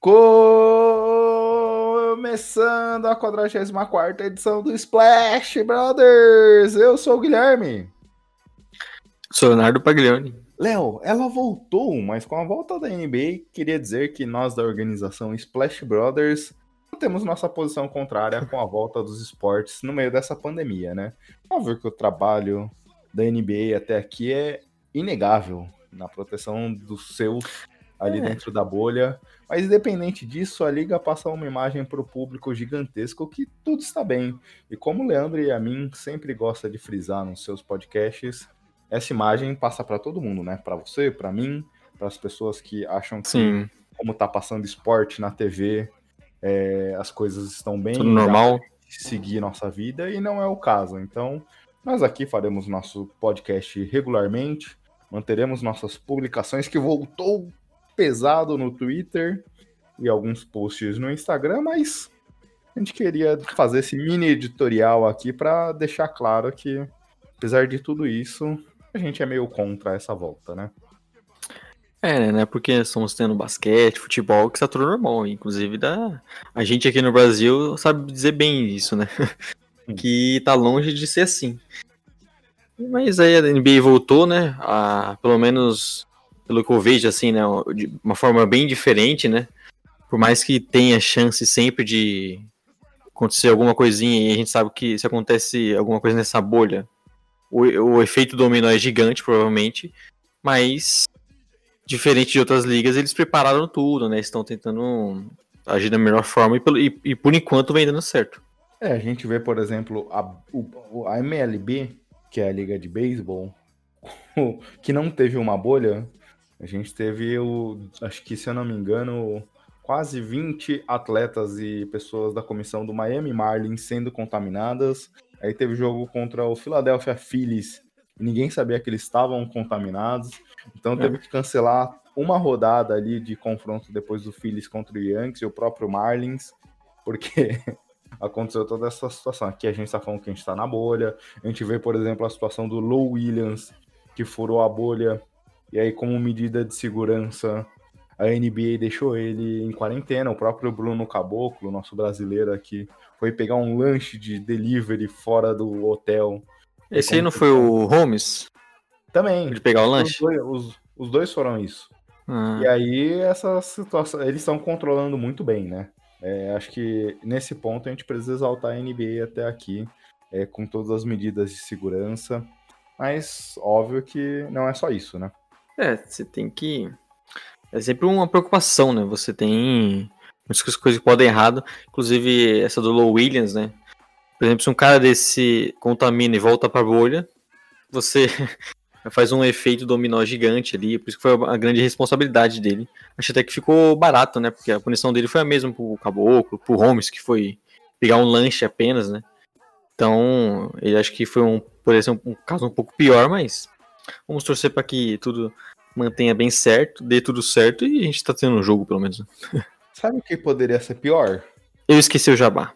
Começando a 44 edição do Splash Brothers. Eu sou o Guilherme. Sou Leonardo Paglioni. Léo, ela voltou, mas com a volta da NBA, queria dizer que nós da organização Splash Brothers temos nossa posição contrária com a volta dos esportes no meio dessa pandemia, né? Óbvio que o trabalho da NBA até aqui é inegável na proteção dos seus ali é. dentro da bolha. Mas independente disso, a liga passa uma imagem para o público gigantesco que tudo está bem. E como o Leandro e a mim sempre gosta de frisar nos seus podcasts, essa imagem passa para todo mundo, né? Para você, para mim, para as pessoas que acham que Sim. como tá passando esporte na TV, é, as coisas estão bem, tudo normal, seguir nossa vida e não é o caso. Então, nós aqui faremos nosso podcast regularmente, manteremos nossas publicações que voltou pesado no Twitter e alguns posts no Instagram, mas a gente queria fazer esse mini editorial aqui para deixar claro que, apesar de tudo isso, a gente é meio contra essa volta, né? É, né? Porque estamos tendo basquete, futebol, que está tudo normal. Inclusive, da... a gente aqui no Brasil sabe dizer bem isso, né? que tá longe de ser assim. Mas aí a NBA voltou, né? A, pelo menos pelo que eu vejo, assim, né, de uma forma bem diferente, né? Por mais que tenha chance sempre de acontecer alguma coisinha, e a gente sabe que se acontece alguma coisa nessa bolha, o, o efeito dominó é gigante, provavelmente, mas diferente de outras ligas, eles prepararam tudo, né? Estão tentando agir da melhor forma e, e, e, por enquanto vem dando certo. É, a gente vê, por exemplo, a, o, a MLB, que é a liga de beisebol, que não teve uma bolha, a gente teve, o, acho que se eu não me engano, quase 20 atletas e pessoas da comissão do Miami Marlins sendo contaminadas. Aí teve jogo contra o Philadelphia Phillies ninguém sabia que eles estavam contaminados. Então teve que cancelar uma rodada ali de confronto depois do Phillies contra o Yankees e o próprio Marlins, porque aconteceu toda essa situação. Aqui a gente está falando que a gente está na bolha. A gente vê, por exemplo, a situação do Low Williams, que furou a bolha e aí, como medida de segurança, a NBA deixou ele em quarentena. O próprio Bruno Caboclo, nosso brasileiro aqui, foi pegar um lanche de delivery fora do hotel. Esse aí não foi o Holmes? Também. De pegar o lanche? Os dois, os, os dois foram isso. Ah. E aí, essa situação, eles estão controlando muito bem, né? É, acho que nesse ponto a gente precisa exaltar a NBA até aqui, é, com todas as medidas de segurança. Mas óbvio que não é só isso, né? É, você tem que. É sempre uma preocupação, né? Você tem muitas coisas que podem errado, inclusive essa do Low Williams, né? Por exemplo, se um cara desse contamina e volta pra bolha, você faz um efeito dominó gigante ali, por isso que foi a grande responsabilidade dele. Acho até que ficou barato, né? Porque a punição dele foi a mesma pro Caboclo, pro Holmes, que foi pegar um lanche apenas, né? Então, ele acho que foi um, por exemplo, um caso um pouco pior, mas vamos torcer para que tudo mantenha bem certo, dê tudo certo e a gente tá tendo um jogo, pelo menos. Sabe o que poderia ser pior? Eu esqueci o jabá.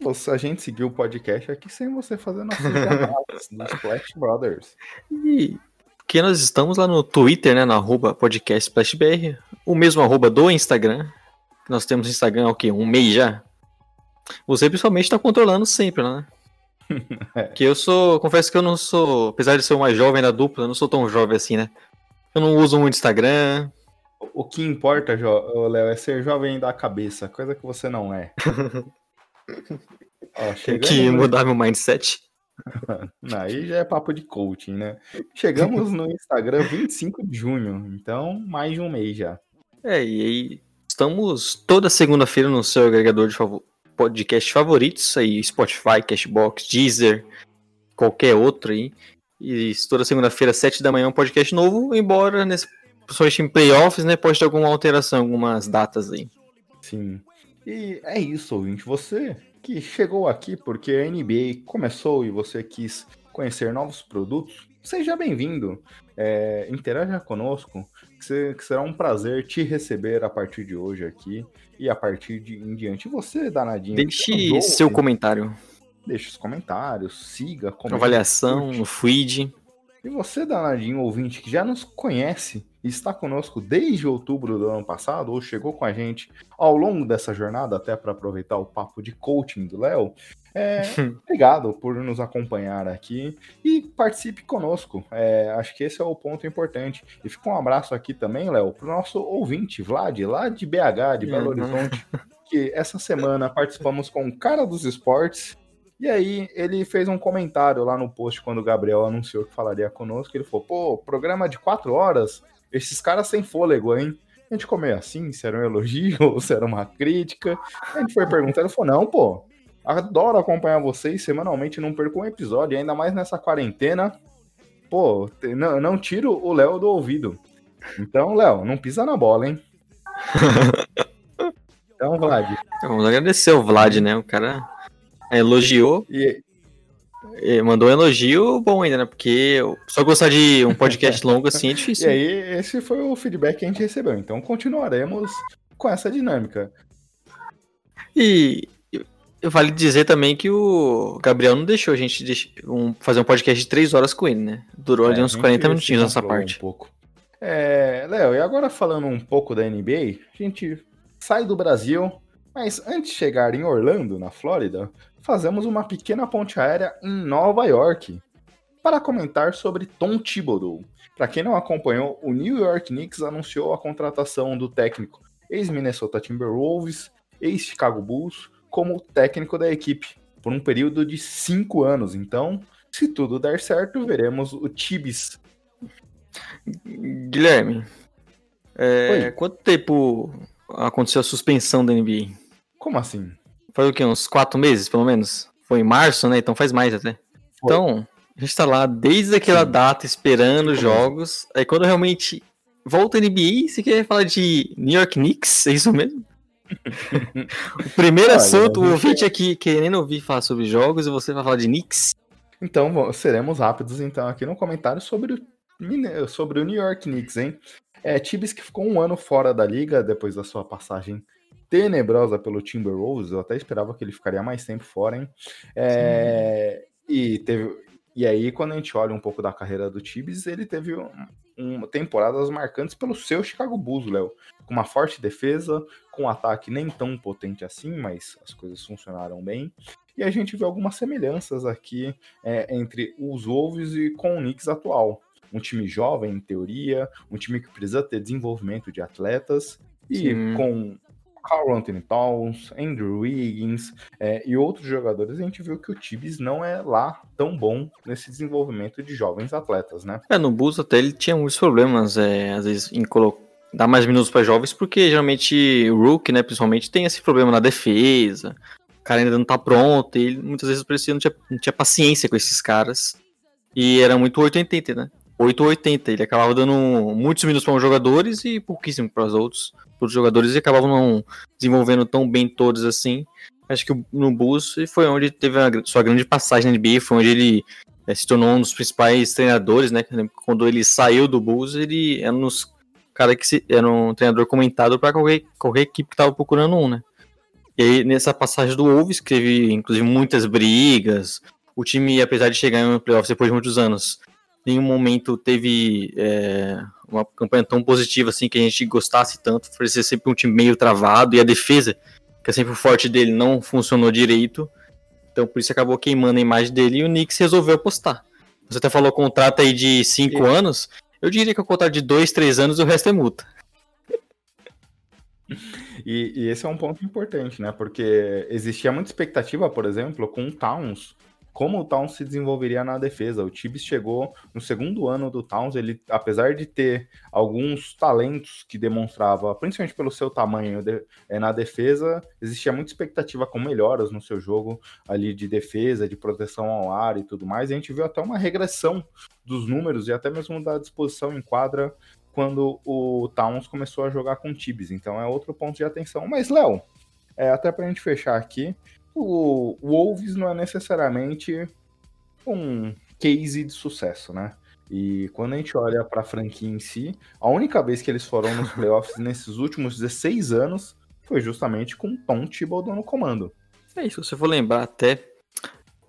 Você, a gente seguiu o podcast aqui sem você fazer nossos jabadas dos Splash Brothers. E porque nós estamos lá no Twitter, né, no arroba podcast SplashBR, o mesmo arroba do Instagram. Nós temos Instagram há o quê? Um mês já? Você pessoalmente está controlando sempre, né? é. Que eu sou, confesso que eu não sou, apesar de ser o mais jovem da dupla, eu não sou tão jovem assim, né? Eu não uso muito Instagram. O que importa, Léo, é ser jovem da cabeça, coisa que você não é. Ó, Tem que mudar meu mindset. Aí já é papo de coaching, né? Chegamos no Instagram 25 de junho, então mais de um mês já. É, e aí estamos toda segunda-feira no seu agregador de podcast favoritos, aí Spotify, Cashbox, Deezer, qualquer outro aí. E toda segunda-feira, sete da manhã, um podcast novo, embora nesse, principalmente em playoffs, né, pode ter alguma alteração, algumas datas aí. Sim. E é isso, ouvinte. Você que chegou aqui porque a NBA começou e você quis conhecer novos produtos, seja bem-vindo. É, interaja conosco, que, será um prazer te receber a partir de hoje aqui e a partir de em diante. Você, danadinho. Deixe seu comentário deixe os comentários, siga, comente, avaliação no feed. E você, danadinho ouvinte, que já nos conhece e está conosco desde outubro do ano passado, ou chegou com a gente ao longo dessa jornada, até para aproveitar o papo de coaching do Léo, é, obrigado por nos acompanhar aqui e participe conosco. É, acho que esse é o ponto importante. E fica um abraço aqui também, Léo, para o nosso ouvinte, Vlad, lá de BH, de Belo uhum. Horizonte, que essa semana participamos com o Cara dos Esportes e aí ele fez um comentário lá no post quando o Gabriel anunciou que falaria conosco. Ele falou: pô, programa de quatro horas, esses caras sem fôlego, hein? A gente comeu assim, se era um elogio ou se era uma crítica. A gente foi perguntar, ele falou: não, pô, adoro acompanhar vocês semanalmente, não perco um episódio, ainda mais nessa quarentena. Pô, não, não tiro o Léo do ouvido. Então, Léo, não pisa na bola, hein? então, Vlad. Vamos agradecer o Vlad, né? O cara Elogiou. E... mandou um elogio bom ainda, né? Porque só gostar de um podcast longo assim é difícil. E aí, esse foi o feedback que a gente recebeu. Então continuaremos com essa dinâmica. E vale dizer também que o Gabriel não deixou a gente fazer um podcast de três horas com ele, né? Durou é, ali uns 40 minutinhos nessa parte. Um pouco. É, Léo, e agora falando um pouco da NBA, a gente sai do Brasil, mas antes de chegar em Orlando, na Flórida, fazemos uma pequena ponte aérea em Nova York para comentar sobre Tom Thibodeau. Para quem não acompanhou, o New York Knicks anunciou a contratação do técnico ex-Minnesota Timberwolves, ex-Chicago Bulls, como técnico da equipe por um período de cinco anos. Então, se tudo der certo, veremos o Tibis. Guilherme, é, quanto tempo aconteceu a suspensão da NBA? Como assim? Foi o quê? Uns quatro meses, pelo menos? Foi em março, né? Então faz mais até. Foi. Então, a gente tá lá desde aquela Sim. data esperando os jogos. Aí quando realmente volta a NBA, você quer falar de New York Knicks? É isso mesmo? o primeiro Olha, assunto, o ouvinte aqui querendo ouvir falar sobre jogos e você vai falar de Knicks? Então, seremos rápidos então aqui no comentário sobre o, sobre o New York Knicks, hein? É, Tibbs que ficou um ano fora da liga depois da sua passagem tenebrosa pelo Timberwolves. Eu até esperava que ele ficaria mais tempo fora, hein? É, e teve. E aí, quando a gente olha um pouco da carreira do Tibbs, ele teve um, um, temporadas marcantes pelo seu Chicago Bulls, Léo. Com uma forte defesa, com um ataque nem tão potente assim, mas as coisas funcionaram bem. E a gente vê algumas semelhanças aqui é, entre os Wolves e com o Knicks atual. Um time jovem, em teoria, um time que precisa ter desenvolvimento de atletas, e Sim. com Carl Anthony Towns, Andrew Wiggins é, e outros jogadores, a gente viu que o Tibbs não é lá tão bom nesse desenvolvimento de jovens atletas, né? É, no Bulls até ele tinha muitos problemas, é, às vezes, em dar mais minutos para jovens, porque geralmente o Rook, né, principalmente, tem esse problema na defesa, o cara ainda não tá pronto, e ele, muitas vezes parecia não tinha, não tinha paciência com esses caras, e era muito 880, né? 880, ele acabava dando muitos minutos para os jogadores e pouquíssimo para os outros os jogadores e acabavam não desenvolvendo tão bem todos assim. Acho que no Bulls foi onde teve a sua grande passagem na NBA, foi onde ele é, se tornou um dos principais treinadores, né? Quando ele saiu do Bulls, ele era um cara que se, era um treinador comentado para qualquer, qualquer equipe que estava procurando um, né? E aí, nessa passagem do Wolves, que teve inclusive muitas brigas, o time, apesar de chegar em playoffs depois de muitos anos, nenhum momento teve é, uma campanha tão positiva assim que a gente gostasse tanto. Parecia sempre um time meio travado e a defesa, que é sempre o forte dele, não funcionou direito. Então por isso acabou queimando a imagem dele e o Knicks resolveu apostar. Você até falou contrato aí de 5 anos. Eu diria que o contrato de 2, 3 anos o resto é multa. E, e, esse é um ponto importante, né? Porque existia muita expectativa, por exemplo, com o Towns como o Towns se desenvolveria na defesa. O Tibbs chegou no segundo ano do Towns, ele, apesar de ter alguns talentos que demonstrava, principalmente pelo seu tamanho de, é, na defesa, existia muita expectativa com melhoras no seu jogo ali de defesa, de proteção ao ar e tudo mais. E a gente viu até uma regressão dos números e até mesmo da disposição em quadra quando o Towns começou a jogar com o Tibbs. Então é outro ponto de atenção. Mas, Léo, é, até para a gente fechar aqui, o Wolves não é necessariamente um case de sucesso, né? E quando a gente olha para a franquia em si, a única vez que eles foram nos playoffs nesses últimos 16 anos foi justamente com Tom Thibodeau no comando. É isso, se eu for lembrar até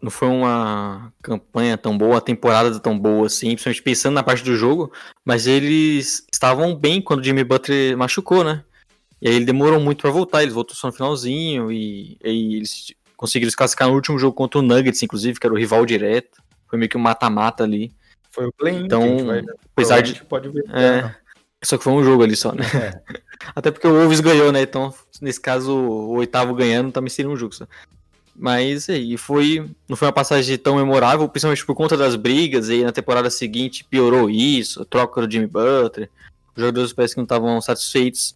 não foi uma campanha tão boa, temporada tão boa assim, principalmente pensando na parte do jogo, mas eles estavam bem quando o Jimmy Butler machucou, né? E aí ele demorou muito para voltar, ele voltou só no finalzinho e, e eles conseguiram se classificar no último jogo contra o Nuggets, inclusive, que era o rival direto. Foi meio que um mata-mata ali. Foi o play Então, vai, apesar de pode ver. É, só que foi um jogo ali só, né? É. Até porque o Wolves ganhou, né? Então, nesse caso, o oitavo ganhando também seria um jogo só. Mas aí foi. Não foi uma passagem tão memorável, principalmente por conta das brigas. E aí na temporada seguinte piorou isso, troca do Jimmy Butler. Os jogadores parece que não estavam satisfeitos.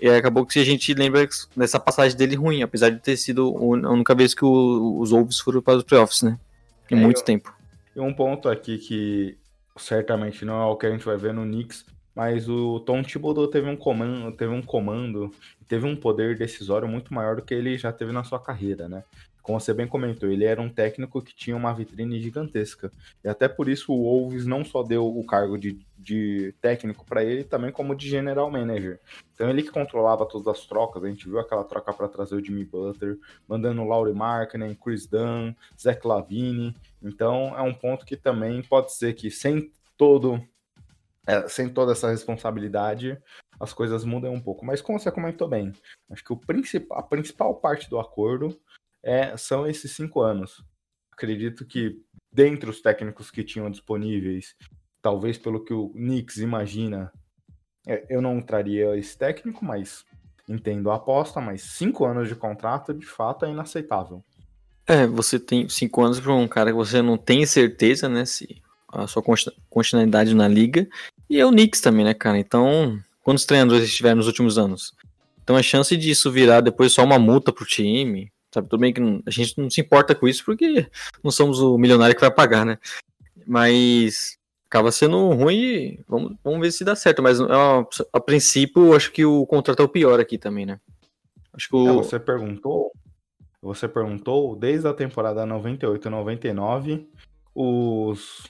E acabou que a gente lembra dessa passagem dele ruim, apesar de ter sido a única vez que o, os Wolves foram para os playoffs, né? Em É, muito eu- tempo. E um ponto aqui que certamente não é o que a gente vai ver no Knicks, mas o Tom Thibodeau teve um comando, teve um comando, teve um poder decisório muito maior do que ele já teve na sua carreira, né? Como você bem comentou, ele era um técnico que tinha uma vitrine gigantesca. E até por isso o Wolves não só deu o cargo de, de técnico para ele, também como de general manager. Então ele que controlava todas as trocas, a gente viu aquela troca para trazer o Jimmy Butler, mandando o Laurie Markkinen, Chris Dunn, Zach Lavine. Então é um ponto que também pode ser que sem todo é, sem toda essa responsabilidade as coisas mudam um pouco. Mas como você comentou bem, acho que o princip a principal parte do acordo é, são esses cinco anos. Acredito que dentre os técnicos que tinham disponíveis, talvez pelo que o Knicks imagina, é, eu não traria esse técnico, mas entendo a aposta, mas cinco anos de contrato de fato é inaceitável. É, você tem cinco anos para um cara que você não tem certeza, né, se a sua continuidade na liga. E é o Knicks também, né, cara? Então, quantos treinadores estiveram nos últimos anos? Então a chance disso virar depois só uma multa pro time, sabe? Tudo bem que não- a gente não se importa com isso porque não somos o milionário que vai pagar, né? Mas acaba sendo ruim e vamos, vamos ver se dá certo. Mas é uma- a princípio, acho que o contrato é o pior aqui também, né? Acho que É, o, você perguntou, você perguntou, desde a temporada 98 e 99, os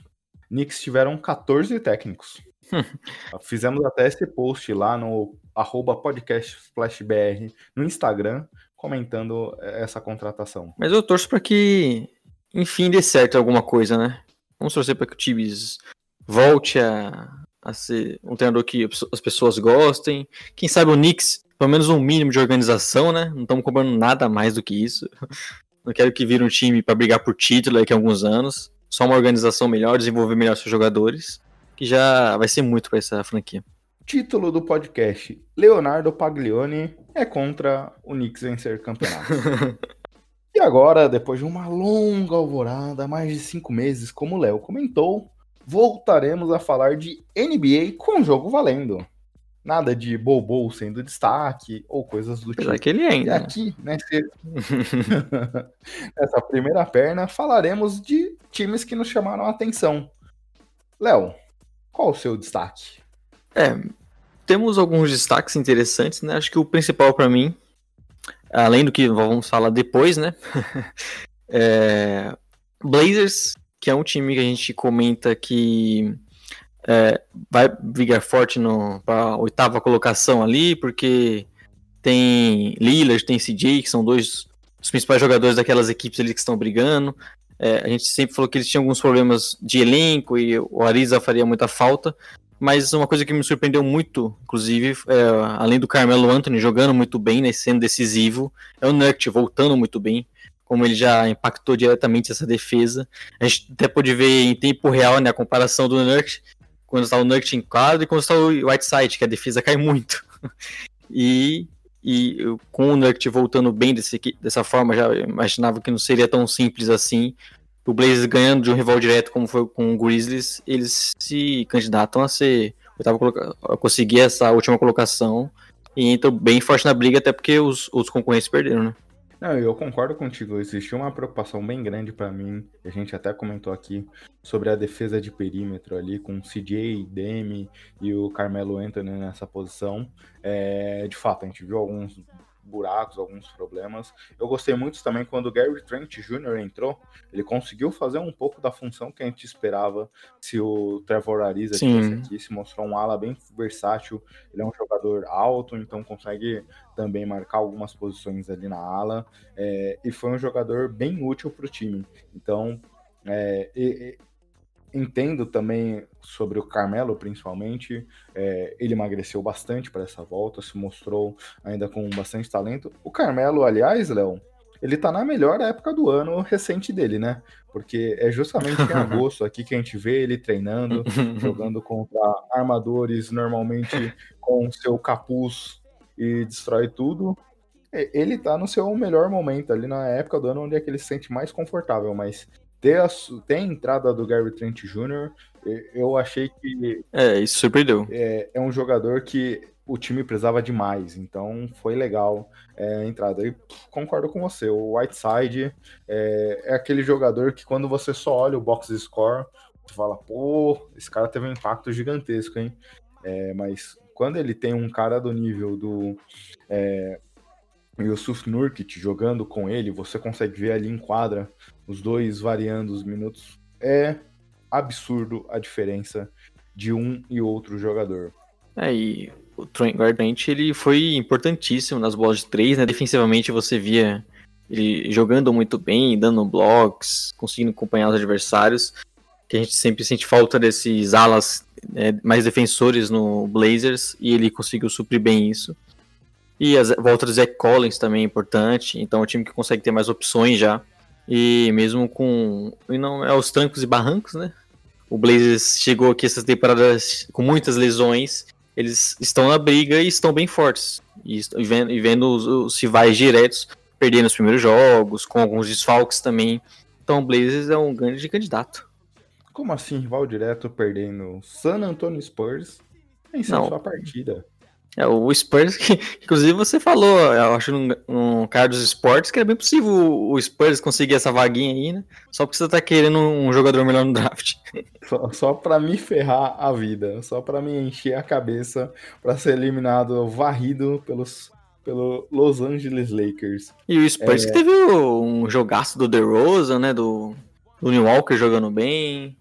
Knicks tiveram 14 técnicos. Fizemos até esse post lá no arroba podcastflashbr no Instagram, comentando essa contratação. Mas eu torço pra que, enfim, dê certo alguma coisa, né? Vamos torcer pra que o Tibbs volte a, a ser um treinador que as pessoas gostem. Quem sabe o Knicks, pelo menos um mínimo de organização, né? Não estamos cobrando nada mais do que isso. Não quero que vire um time pra brigar por título daqui a alguns anos. Só uma organização melhor, desenvolver melhor seus jogadores, que já vai ser muito pra essa franquia. Título do podcast: Leonardo Paglioni é contra o Knicks vencer campeonato. E agora, depois de uma longa alvorada, mais de cinco meses, como o Léo comentou, voltaremos a falar de NBA com jogo valendo. Nada de Bobo sendo destaque ou coisas do Apesar tipo. que ele E ainda. né? aqui, nesse... nessa primeira perna, falaremos de times que nos chamaram a atenção. Léo, qual o seu destaque? É, temos alguns destaques interessantes, né? Acho que o principal pra mim, além do que vamos falar depois, né? é, Blazers, que é um time que a gente comenta que é, vai brigar forte pra oitava colocação ali, porque tem Lillard, tem CJ, que são dois dos principais jogadores daquelas equipes ali que estão brigando. É, a gente sempre falou que eles tinham alguns problemas de elenco e o Ariza faria muita falta. Mas uma coisa que me surpreendeu muito, inclusive, é, além do Carmelo Anthony jogando muito bem, né, sendo decisivo, é o Nurkic voltando muito bem, como ele já impactou diretamente essa defesa. A gente até pôde ver em tempo real né, a comparação do Nurkic, quando está o Nurkic em quadro e quando está o Whiteside, que a defesa cai muito. e, e com o Nurkic voltando bem desse, dessa forma, já imaginava que não seria tão simples assim o Blazers ganhando de um rival direto como foi com o Grizzlies, eles se candidatam a ser a conseguir essa última colocação e entram bem forte na briga, até porque os, os concorrentes perderam, né? Não, eu concordo contigo. Existiu uma preocupação bem grande para mim. A gente até comentou aqui sobre a defesa de perímetro ali, com o CJ, Demi e o Carmelo Anthony nessa posição. É, de fato, a gente viu alguns buracos, alguns problemas. Eu gostei muito também quando o Gary Trent Jr. entrou, ele conseguiu fazer um pouco da função que a gente esperava se o Trevor Ariza tivesse aqui, se mostrou um ala bem versátil, ele é um jogador alto, então consegue também marcar algumas posições ali na ala, é, e foi um jogador bem útil para o time. Então, é, e, entendo também sobre o Carmelo, principalmente. É, ele emagreceu bastante para essa volta, se mostrou ainda com bastante talento. O Carmelo, aliás, Léo, ele tá na melhor época do ano recente dele, né? Porque é justamente em agosto aqui que a gente vê ele treinando, jogando contra armadores, normalmente com seu capuz e destrói tudo. Ele tá no seu melhor momento ali na época do ano onde é que ele se sente mais confortável, mas ter a, ter a entrada do Gary Trent Jr., eu achei que. É, isso surpreendeu. É, é um jogador que o time precisava demais, então foi legal é, a entrada. E concordo com você, o Whiteside é, é, aquele jogador que quando você só olha o box score, você fala, pô, esse cara teve um impacto gigantesco, hein? É, mas quando ele tem um cara do nível do é, Yusuf Nurkic jogando com ele, você consegue ver ali em quadra os dois variando os minutos. É absurdo a diferença de um e outro jogador. É, e o Trent Gardner, ele foi importantíssimo nas bolas de três, né? Defensivamente você via ele jogando muito bem, dando blocos, conseguindo acompanhar os adversários, que a gente sempre sente falta desses alas né, mais defensores no Blazers, e ele conseguiu suprir bem isso. E a volta do Zach Collins também é importante, então é um time que consegue ter mais opções já. E mesmo com. E não é os trancos e barrancos, né? O Blazers chegou aqui essas temporadas com muitas lesões. Eles estão na briga e estão bem fortes. E, e vendo, e vendo os, os rivais diretos perdendo os primeiros jogos, com alguns desfalques também. Então o Blazers é um grande candidato. Como assim, rival direto perdendo San Antonio Spurs em sua partida? É, o Spurs, que, inclusive você falou, eu acho num, num cara dos esportes que é bem possível o, Spurs conseguir essa vaguinha aí, né? Só porque você tá querendo um jogador melhor no draft. Só, só pra me ferrar a vida, só pra me encher a cabeça pra ser eliminado, varrido pelos, pelo Los Angeles Lakers. E o Spurs é... que teve um jogaço do DeRozan, né? Do, do New Walker jogando bem.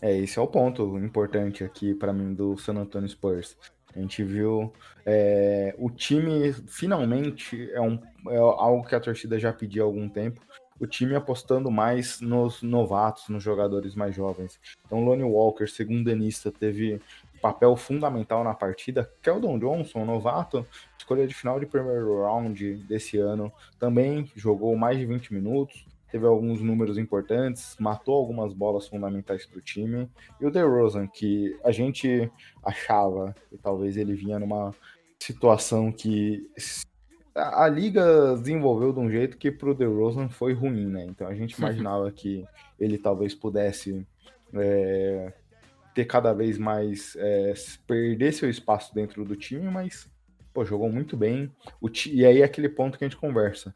É, esse é o ponto importante aqui para mim do San Antonio Spurs. A gente viu é, o time finalmente é, um, é algo que a torcida já pedia há algum tempo. O time apostando mais nos novatos, nos jogadores mais jovens. Então, Lonnie Walker, segundo Denista, teve papel fundamental na partida. Keldon Johnson, novato, escolha de final de primeiro round desse ano, também jogou mais de 20 minutos teve alguns números importantes, matou algumas bolas fundamentais para o time. E o DeRozan, que a gente achava que talvez ele vinha numa situação que a liga desenvolveu de um jeito que para o DeRozan foi ruim, né? Então a gente imaginava que ele talvez pudesse é, ter cada vez mais é, perder seu espaço dentro do time, mas pô, jogou muito bem. O e aí é aquele ponto que a gente conversa.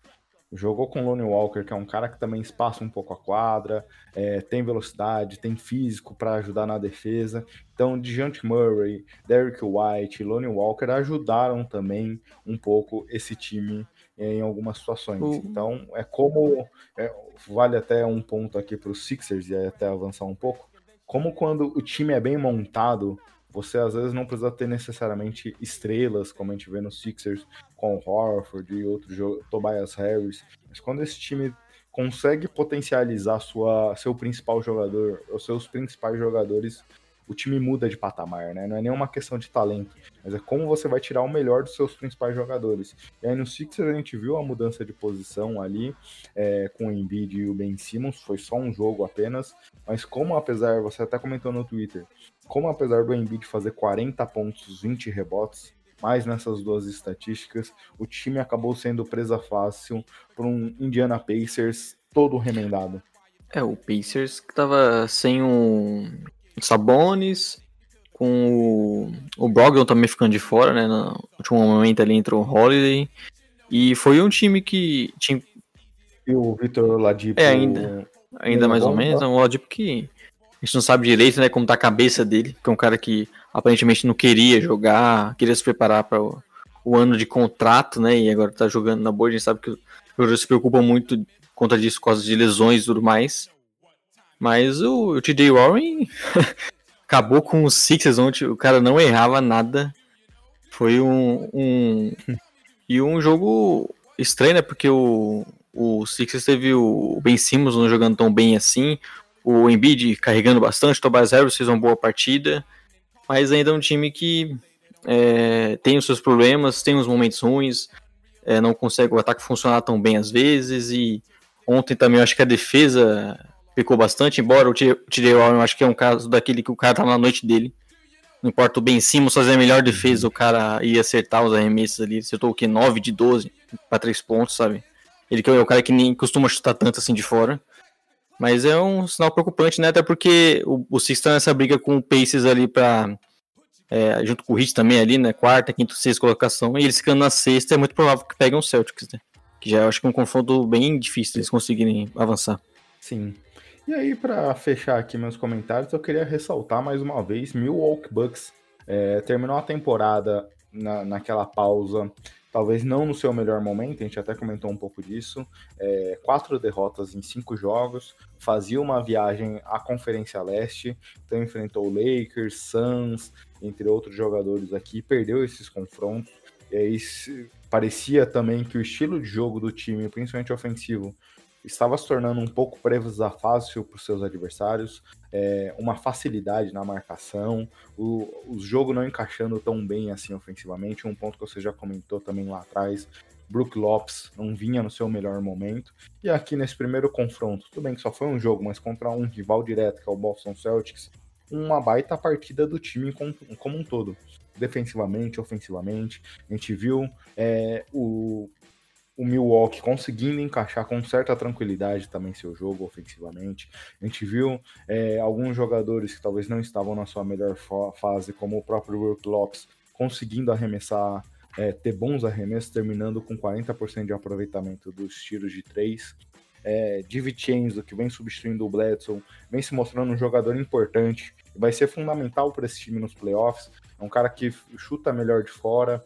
Jogou com Lonnie Walker, que é um cara que também espaça um pouco a quadra, é, tem velocidade, tem físico para ajudar na defesa. Então, Dejounte Murray, Derrick White, Lonnie Walker ajudaram também um pouco esse time em algumas situações. Uhum. Então, é como é, vale até um ponto aqui para os Sixers e até avançar um pouco. Como quando o time é bem montado, você às vezes não precisa ter necessariamente estrelas, como a gente vê no Sixers com o Horford e outro Tobias Harris, mas quando esse time consegue potencializar sua, seu principal jogador, os seus principais jogadores, o time muda de patamar, né? Não é nenhuma questão de talento, mas é como você vai tirar o melhor dos seus principais jogadores. E aí no Sixers a gente viu a mudança de posição ali, é, com o Embiid e o Ben Simmons, foi só um jogo apenas, mas como apesar, você até comentou no Twitter, como apesar do Embiid fazer 40 pontos, 20 rebotes, mais nessas duas estatísticas, o time acabou sendo presa fácil por um Indiana Pacers todo remendado. É, o Pacers que tava sem um Sabonis, com o, o Brogdon também ficando de fora, né? No último momento ali entrou o Holiday. E foi um time que tinha. E o Vitor Ladipo. É, ainda. Ainda mais ou menos. É um Ladipo que a gente não sabe direito, né, como tá a cabeça dele, que é um cara que aparentemente não queria jogar, queria se preparar para o o ano de contrato, né? E agora tá jogando na boa, a gente sabe que o jogador se preocupa muito contra disso por causa de lesões e tudo mais. Mas o, o TJ Warren acabou com os Sixers onde o cara não errava nada. Foi um, um e um jogo estranho, né? Porque o, o Sixers teve o Ben Simmons não jogando tão bem assim, o Embiid carregando bastante, o Tobias Harris fez uma boa partida, mas ainda é um time que é, tem os seus problemas, tem uns momentos ruins, é, não consegue o ataque funcionar tão bem às vezes, e ontem também eu acho que a defesa pecou bastante, embora o Warren eu acho que é um caso daquele que o cara tava na noite dele, não importa o Ben Simmons fazer a melhor defesa, o cara ia acertar os arremessos ali, acertou o que? 9 de 12 para 3 pontos, sabe? Ele que é o cara que nem costuma chutar tanto assim de fora. Mas é um sinal preocupante, né? Até porque o, o Six tá nessa briga com o Pacers ali para é, junto com o Heat também ali, né? Quarta, quinta, sexta colocação. E eles ficando na sexta, é muito provável que peguem o Celtics, né? Que já acho que é um confronto bem difícil eles conseguirem avançar. Sim. E aí, para fechar aqui meus comentários, eu queria ressaltar mais uma vez: Milwaukee Bucks é, terminou a temporada na, naquela pausa talvez não no seu melhor momento, a gente até comentou um pouco disso. É, quatro derrotas em cinco jogos, fazia uma viagem à Conferência Leste, então enfrentou Lakers, Suns, entre outros jogadores aqui, perdeu esses confrontos. E aí parecia também que o estilo de jogo do time, principalmente ofensivo, estava se tornando um pouco fácil para os seus adversários, é, uma facilidade na marcação, o, o jogo não encaixando tão bem assim ofensivamente, um ponto que você já comentou também lá atrás, Brook Lopes não vinha no seu melhor momento, e aqui nesse primeiro confronto, tudo bem que só foi um jogo, mas contra um rival direto, que é o Boston Celtics, uma baita partida do time como um todo defensivamente, ofensivamente. A gente viu é, o o Milwaukee conseguindo encaixar com certa tranquilidade também seu jogo ofensivamente. A gente viu é, alguns jogadores que talvez não estavam na sua melhor fase, como o próprio Brook Lopes, conseguindo arremessar, é, ter bons arremessos, terminando com 40% de aproveitamento dos tiros de três. É, DiVincenzo, que vem substituindo o Bledsoe, vem se mostrando um jogador importante, vai ser fundamental para esse time nos playoffs. É um cara que chuta melhor de fora,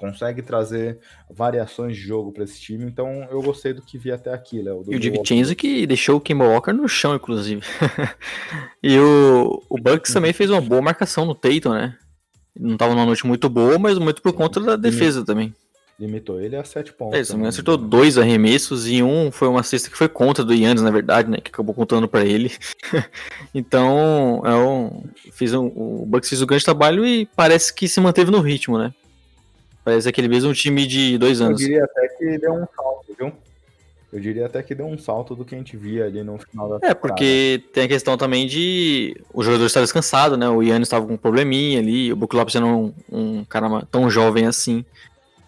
consegue trazer variações de jogo para esse time. Então eu gostei do que vi até aqui, Léo. E o DiVincenzo que deixou o Kemba Walker no chão, inclusive. e o, o Bucks também fez uma boa marcação no Tatum, né? Não estava numa noite muito boa, mas muito por conta da defesa também. Limitou ele a sete pontos. É, também acertou dois arremessos e um foi uma cesta que foi contra do Yannis, na verdade, né? Que acabou contando para ele. então, é um, fiz um, o Bucks fez um grande trabalho e parece que se manteve no ritmo, né? Parece aquele mesmo time de dois anos. Eu diria até que deu um salto, viu? Eu diria até que deu um salto do que a gente via ali no final da temporada. É, porque tem a questão também de o jogador estar descansado, né? O Yannis estava com um probleminha ali, o Brook Lopes era um, um cara tão jovem assim,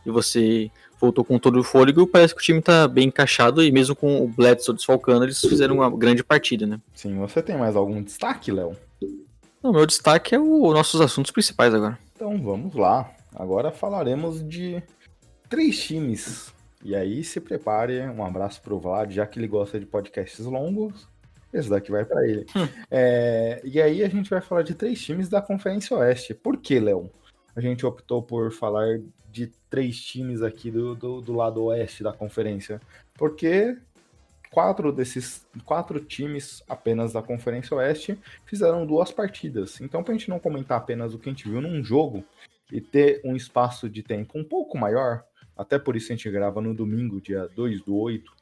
e você voltou com todo o fôlego, parece que o time tá bem encaixado, e mesmo com o Bledsoe desfalcando, eles fizeram uma grande partida, né? Sim, você tem mais algum destaque, Léo? O meu destaque é os nossos assuntos principais agora. Então vamos lá. Agora falaremos de três times. E aí se prepare, um abraço pro Vlad, já que ele gosta de podcasts longos. Esse daqui vai para ele. Hum. É, e aí a gente vai falar de três times da Conferência Oeste. Por que, Léo? A gente optou por falar de três times aqui do, do, do lado oeste da conferência. Porque quatro desses quatro times apenas da Conferência Oeste fizeram duas partidas. Então, para a gente não comentar apenas o que a gente viu num jogo, e ter um espaço de tempo um pouco maior, até por isso a gente grava no domingo, dia 2 do 8,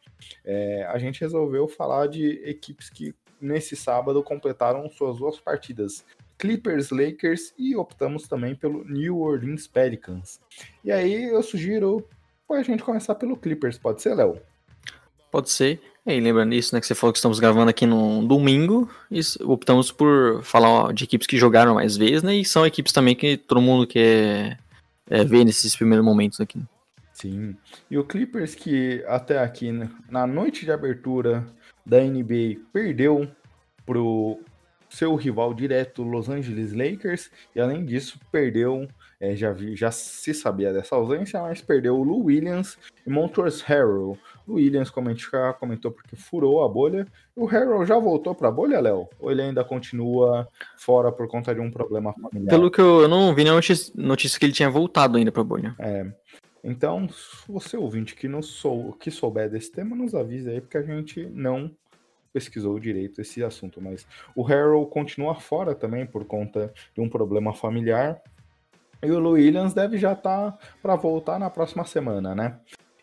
é, a gente resolveu falar de equipes que nesse sábado completaram suas duas partidas. Clippers, Lakers e optamos também pelo New Orleans Pelicans. E aí eu sugiro a gente começar pelo Clippers, pode ser, Léo? Pode ser. E lembrando isso, né, que você falou que estamos gravando aqui no domingo, e optamos por falar de equipes que jogaram mais vezes, né, e são equipes também que todo mundo quer é, ver nesses primeiros momentos aqui. Sim, e o Clippers que até aqui, né, na noite de abertura da NBA, perdeu pro seu rival direto, Los Angeles Lakers, e além disso, perdeu, é, já, vi, já se sabia dessa ausência, mas perdeu o Lou Williams e Montrezl Harrell. O Williams, como a gente já comentou, porque furou a bolha. O Harrell já voltou para a bolha, Léo? Ou ele ainda continua fora por conta de um problema familiar? Pelo que eu, eu não vi nenhuma notícia, notícia que ele tinha voltado ainda para a bolha. É. Então, você ouvinte que, não sou, que souber desse tema, nos avise aí, porque a gente não pesquisou direito esse assunto. Mas o Harrell continua fora também por conta de um problema familiar. E o Williams deve já estar tá para voltar na próxima semana, né?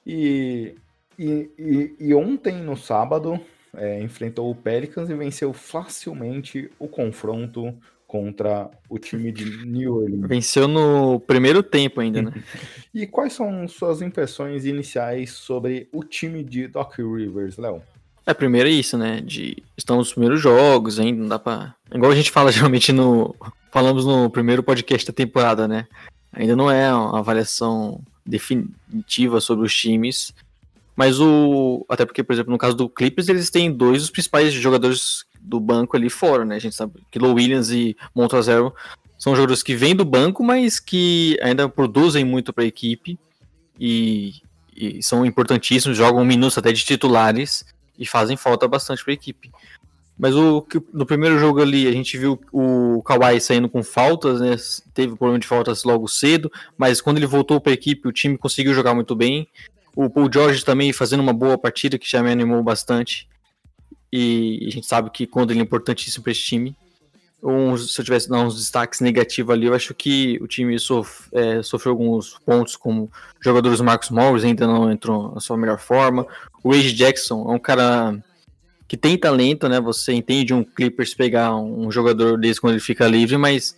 E, e, e, e ontem, no sábado, é, enfrentou o Pelicans e venceu facilmente o confronto contra o time de New Orleans. Venceu no primeiro tempo ainda, né? e quais são suas impressões iniciais sobre o time de Doc Rivers, Léo? É, primeiro é isso, né? De estão os primeiros jogos, ainda não dá pra. Igual a gente fala geralmente no. Falamos no primeiro podcast da temporada, né? Ainda não é uma avaliação definitiva sobre os times. Mas o. Até porque, por exemplo, no caso do Clippers, eles têm dois dos principais jogadores do banco ali fora, né? A gente sabe que Low Williams e Montazero são jogadores que vêm do banco, mas que ainda produzem muito para a equipe e, e, são importantíssimos, jogam minutos até de titulares e fazem falta bastante para a equipe. Mas o, no primeiro jogo ali a gente viu o Kawhi saindo com faltas, né? Teve problema de faltas logo cedo, mas quando ele voltou para a equipe, o time conseguiu jogar muito bem. O Paul George também fazendo uma boa partida que já me animou bastante. E a gente sabe que quando ele é importantíssimo para esse time. Um, se eu tivesse dar uns destaques negativos ali, eu acho que o time sof, é, sofreu alguns pontos, como jogadores Marcos Morris ainda não entrou na sua melhor forma. O Age Jackson é um cara que tem talento, né? Você entende um Clippers pegar um jogador desse quando ele fica livre, mas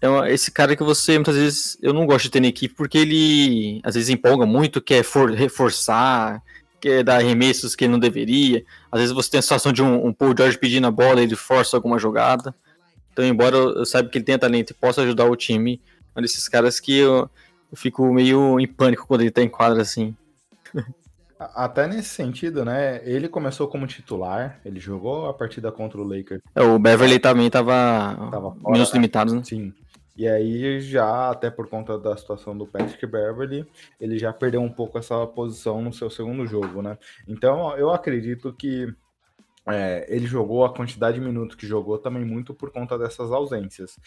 é esse cara que você muitas vezes eu não gosto de ter na equipe porque ele às vezes empolga muito, quer for, reforçar, quer dar arremessos que ele não deveria. Às vezes você tem a situação de um, um Paul George pedindo a bola, ele força alguma jogada. Então, embora eu, saiba que ele tenha talento e possa ajudar o time, é um desses caras que eu, eu fico meio em pânico quando ele tá em quadra assim. Até nesse sentido, né? Ele começou como titular, ele jogou a partida contra o Lakers. É, o Beverly também tava, tava fora, minutos né? limitados, né? Sim. E aí, já até por conta da situação do Patrick Beverly, ele já perdeu um pouco essa posição no seu segundo jogo, né? Então, eu acredito que é, ele jogou a quantidade de minutos que jogou também muito por conta dessas ausências.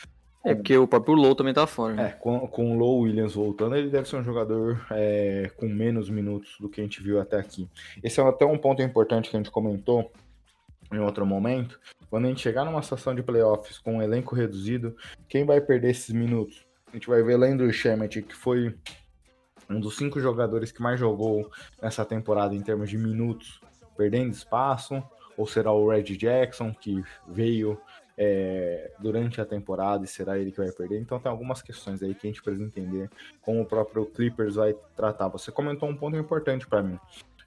É porque o próprio Low também tá fora. Né? É, com, com o Low Williams voltando, ele deve ser um jogador é, com menos minutos do que a gente viu até aqui. Esse é até um ponto importante que a gente comentou em outro momento, quando a gente chegar numa situação de playoffs com um elenco reduzido, quem vai perder esses minutos? A gente vai ver Landry Shemet, que foi um dos cinco jogadores que mais jogou nessa temporada em termos de minutos, perdendo espaço, ou será o Red Jackson, que veio é, durante a temporada e será ele que vai perder. Então tem algumas questões aí que a gente precisa entender como o próprio Clippers vai tratar. Você comentou um ponto importante para mim.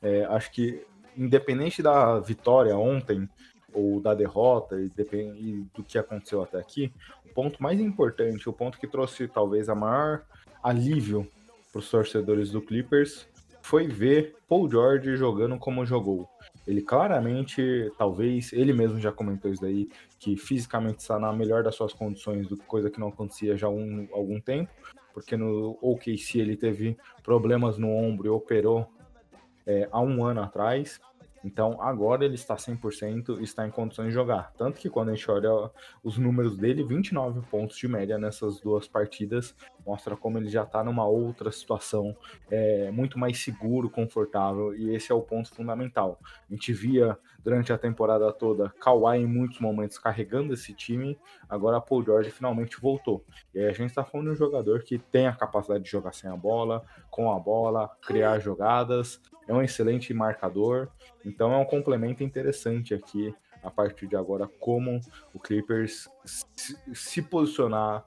É, acho que independente da vitória ontem ou da derrota e, e do que aconteceu até aqui, o ponto mais importante, o ponto que trouxe talvez a maior alívio para os torcedores do Clippers foi ver Paul George jogando como jogou. Ele claramente, talvez, ele mesmo já comentou isso daí, que fisicamente está na melhor das suas condições, coisa que não acontecia já há um, algum tempo, porque no OKC ele teve problemas no ombro e operou é, há um ano atrás. Então agora ele está 100% e está em condições de jogar. Tanto que quando a gente olha os números dele, 29 pontos de média nessas duas partidas, mostra como ele já está numa outra situação, é, muito mais seguro, confortável, e esse é o ponto fundamental. A gente via durante a temporada toda Kawhi em muitos momentos carregando esse time, agora Paul George finalmente voltou. E aí a gente está falando de um jogador que tem a capacidade de jogar sem a bola, com a bola, criar jogadas, é um excelente marcador, então é um complemento interessante aqui a partir de agora como o Clippers se posicionará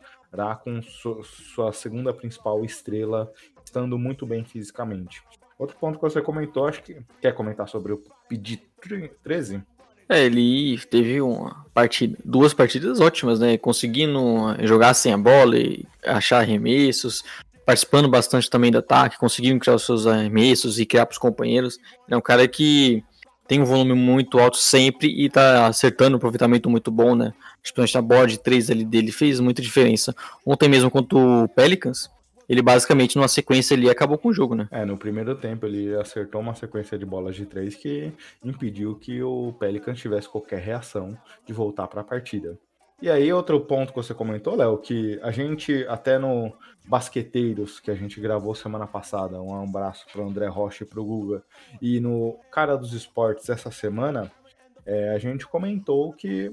com sua segunda principal estrela estando muito bem fisicamente. Outro ponto que você comentou, acho que quer comentar sobre o PD 13? É, ele teve uma partida, duas partidas ótimas, né? Conseguindo jogar sem a bola e achar arremessos, participando bastante também do ataque, conseguindo criar os seus arremessos e criar para os companheiros. É um cara que tem um volume muito alto sempre e tá acertando um aproveitamento muito bom, né? Principalmente na board 3 ali dele fez muita diferença. Ontem mesmo contra o Pelicans, ele basicamente numa sequência ali acabou com o jogo, né? É, no primeiro tempo ele acertou uma sequência de bolas de três que impediu que o Pelicans tivesse qualquer reação de voltar para a partida. E aí, outro ponto que você comentou, Léo, que a gente, até no Basqueteiros, que a gente gravou semana passada, um abraço para André Rocha e para o Guga, e no Cara dos Esportes essa semana, é, a gente comentou que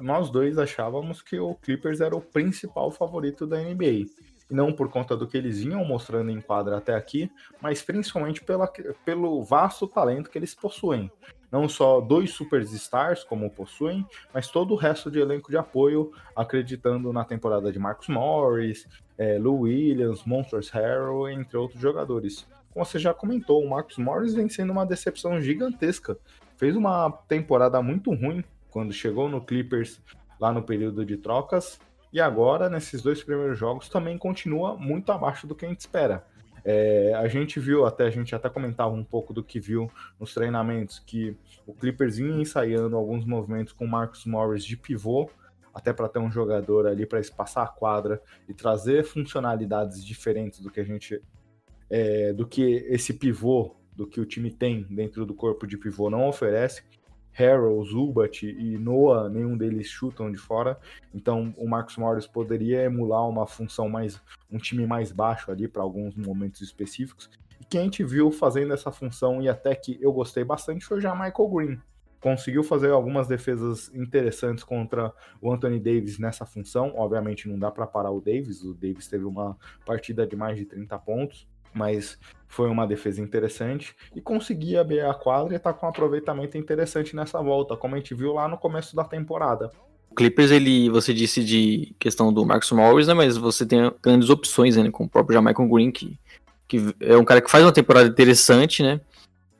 nós dois achávamos que o Clippers era o principal favorito da NBA. E não por conta do que eles vinham mostrando em quadra até aqui, mas principalmente pela, pelo vasto talento que eles possuem não só dois superstars, como possuem, mas todo o resto de elenco de apoio, acreditando na temporada de Marcus Morris, é, Lou Williams, Monsters Harrell, entre outros jogadores. Como você já comentou, o Marcus Morris vem sendo uma decepção gigantesca. Fez uma temporada muito ruim quando chegou no Clippers lá no período de trocas. E agora, nesses dois primeiros jogos, também continua muito abaixo do que a gente espera. É, a gente viu, até a gente até comentava um pouco do que viu nos treinamentos, que o Clippers vinha ensaiando alguns movimentos com o Marcus Morris de pivô, até para ter um jogador ali para espaçar a quadra e trazer funcionalidades diferentes do que a gente. É, do que esse pivô, do que o time tem dentro do corpo de pivô não oferece. Harrell, Zubat e Noah, nenhum deles chutam de fora. Então o Marcos Morris poderia emular uma função mais. um time mais baixo ali para alguns momentos específicos. E quem a gente viu fazendo essa função e até que eu gostei bastante foi já Michael Green. Conseguiu fazer algumas defesas interessantes contra o Anthony Davis nessa função. Obviamente não dá para parar o Davis, o Davis teve uma partida de mais de 30 pontos mas foi uma defesa interessante. E conseguia abrir a quadra e tá com um aproveitamento interessante nessa volta, como a gente viu lá no começo da temporada. O Clippers, ele, você disse de questão do Marcus Morris, né, mas você tem grandes opções, né, com o próprio Jamaican Green, que, que é um cara que faz uma temporada interessante, né,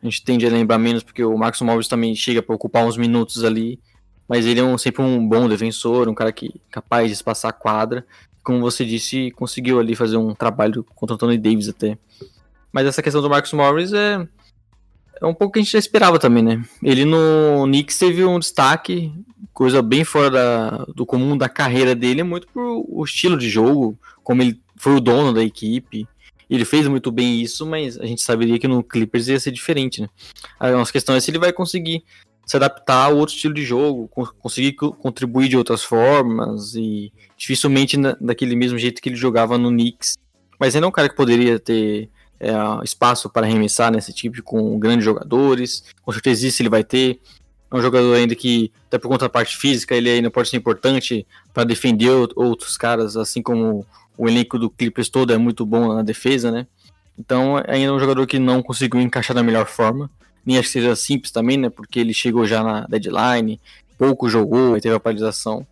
a gente tende a lembrar menos porque o Marcus Morris também chega para ocupar uns minutos ali, mas ele é um, sempre um bom defensor, um cara que capaz de espaçar a quadra, como você disse, conseguiu ali fazer um trabalho contra o Tony Davis até. Mas essa questão do Marcus Morris é, é um pouco que a gente já esperava também, né? Ele no Knicks teve um destaque, coisa bem fora da, do comum da carreira dele, muito por o estilo de jogo, como ele foi o dono da equipe. Ele fez muito bem isso, mas a gente saberia que no Clippers ia ser diferente, né? A nossa questão é se ele vai conseguir se adaptar a outro estilo de jogo, conseguir contribuir de outras formas e dificilmente daquele mesmo jeito que ele jogava no Knicks. Mas ele é um cara que poderia ter é, espaço para arremessar nesse tipo com grandes jogadores. Com certeza isso ele vai ter. É um jogador ainda que, até por conta da parte física, ele ainda pode ser importante para defender outros caras, assim como o elenco do Clippers todo é muito bom na defesa, né? Então, ainda é um jogador que não conseguiu encaixar da melhor forma nem acho que seja simples também, né? Porque ele chegou já na deadline, pouco jogou, teve a paralisação.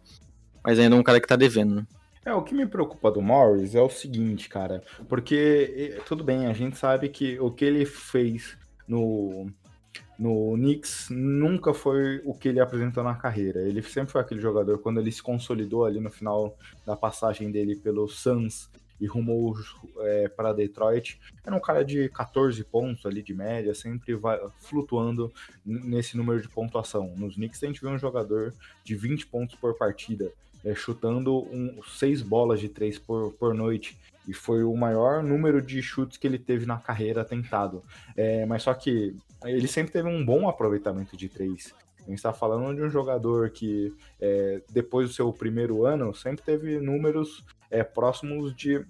Mas ainda é um cara que tá devendo, né? É, o que me preocupa do Morris é o seguinte, cara. Porque, tudo bem, a gente sabe que o que ele fez no, no Knicks nunca foi o que ele apresentou na carreira. Ele sempre foi aquele jogador, quando ele se consolidou ali no final da passagem dele pelo Suns, e rumou é, para Detroit. Era um cara de 14 pontos ali de média, sempre vai, flutuando nesse número de pontuação. Nos Knicks a gente vê um jogador de 20 pontos por partida, é, chutando um, seis bolas de três por, por noite. E foi o maior número de chutes que ele teve na carreira tentado. É, mas só que ele sempre teve um bom aproveitamento de três. A gente está falando de um jogador que, é, depois do seu primeiro ano, sempre teve números é, próximos de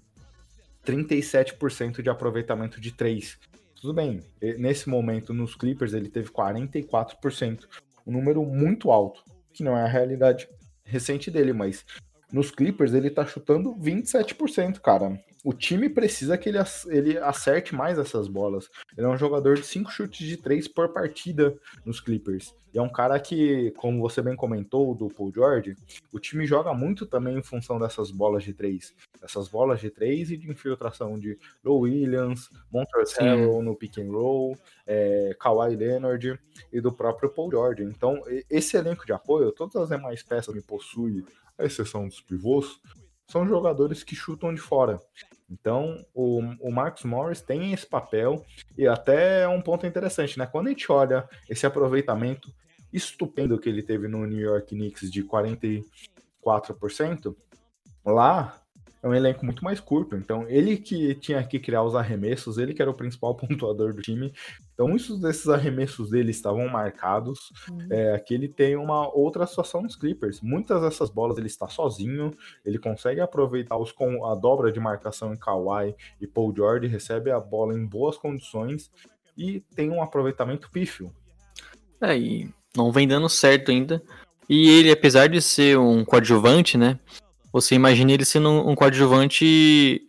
37% de aproveitamento de 3. Tudo bem, nesse momento nos Clippers ele teve 44%, um número muito alto, que não é a realidade recente dele, mas nos Clippers ele tá chutando 27%, cara o time precisa que ele, ele acerte mais essas bolas. Ele é um jogador de cinco chutes de três por partida nos Clippers. E é um cara que, como você bem comentou, do Paul George, o time joga muito também em função dessas bolas de três. Essas bolas de três e de infiltração de Low Williams, Montrezl no pick and roll, é, Kawhi Leonard e do próprio Paul George. Então, esse elenco de apoio, todas as demais peças que possui, a exceção dos pivôs, são jogadores que chutam de fora. Então, o, o Marcus Morris tem esse papel e até é um ponto interessante, né? Quando a gente olha esse aproveitamento estupendo que ele teve no New York Knicks de 44%, lá é um elenco muito mais curto. Então, ele que tinha que criar os arremessos, ele que era o principal pontuador do time. Então, muitos desses arremessos dele estavam marcados. Uhum. É, aqui ele tem uma outra situação nos Clippers. Muitas dessas bolas ele está sozinho, ele consegue aproveitar os com a dobra de marcação em Kawhi e Paul George, recebe a bola em boas condições e tem um aproveitamento pífio. É, e não vem dando certo ainda. E ele, apesar de ser um coadjuvante, né? Você imagina ele sendo um, coadjuvante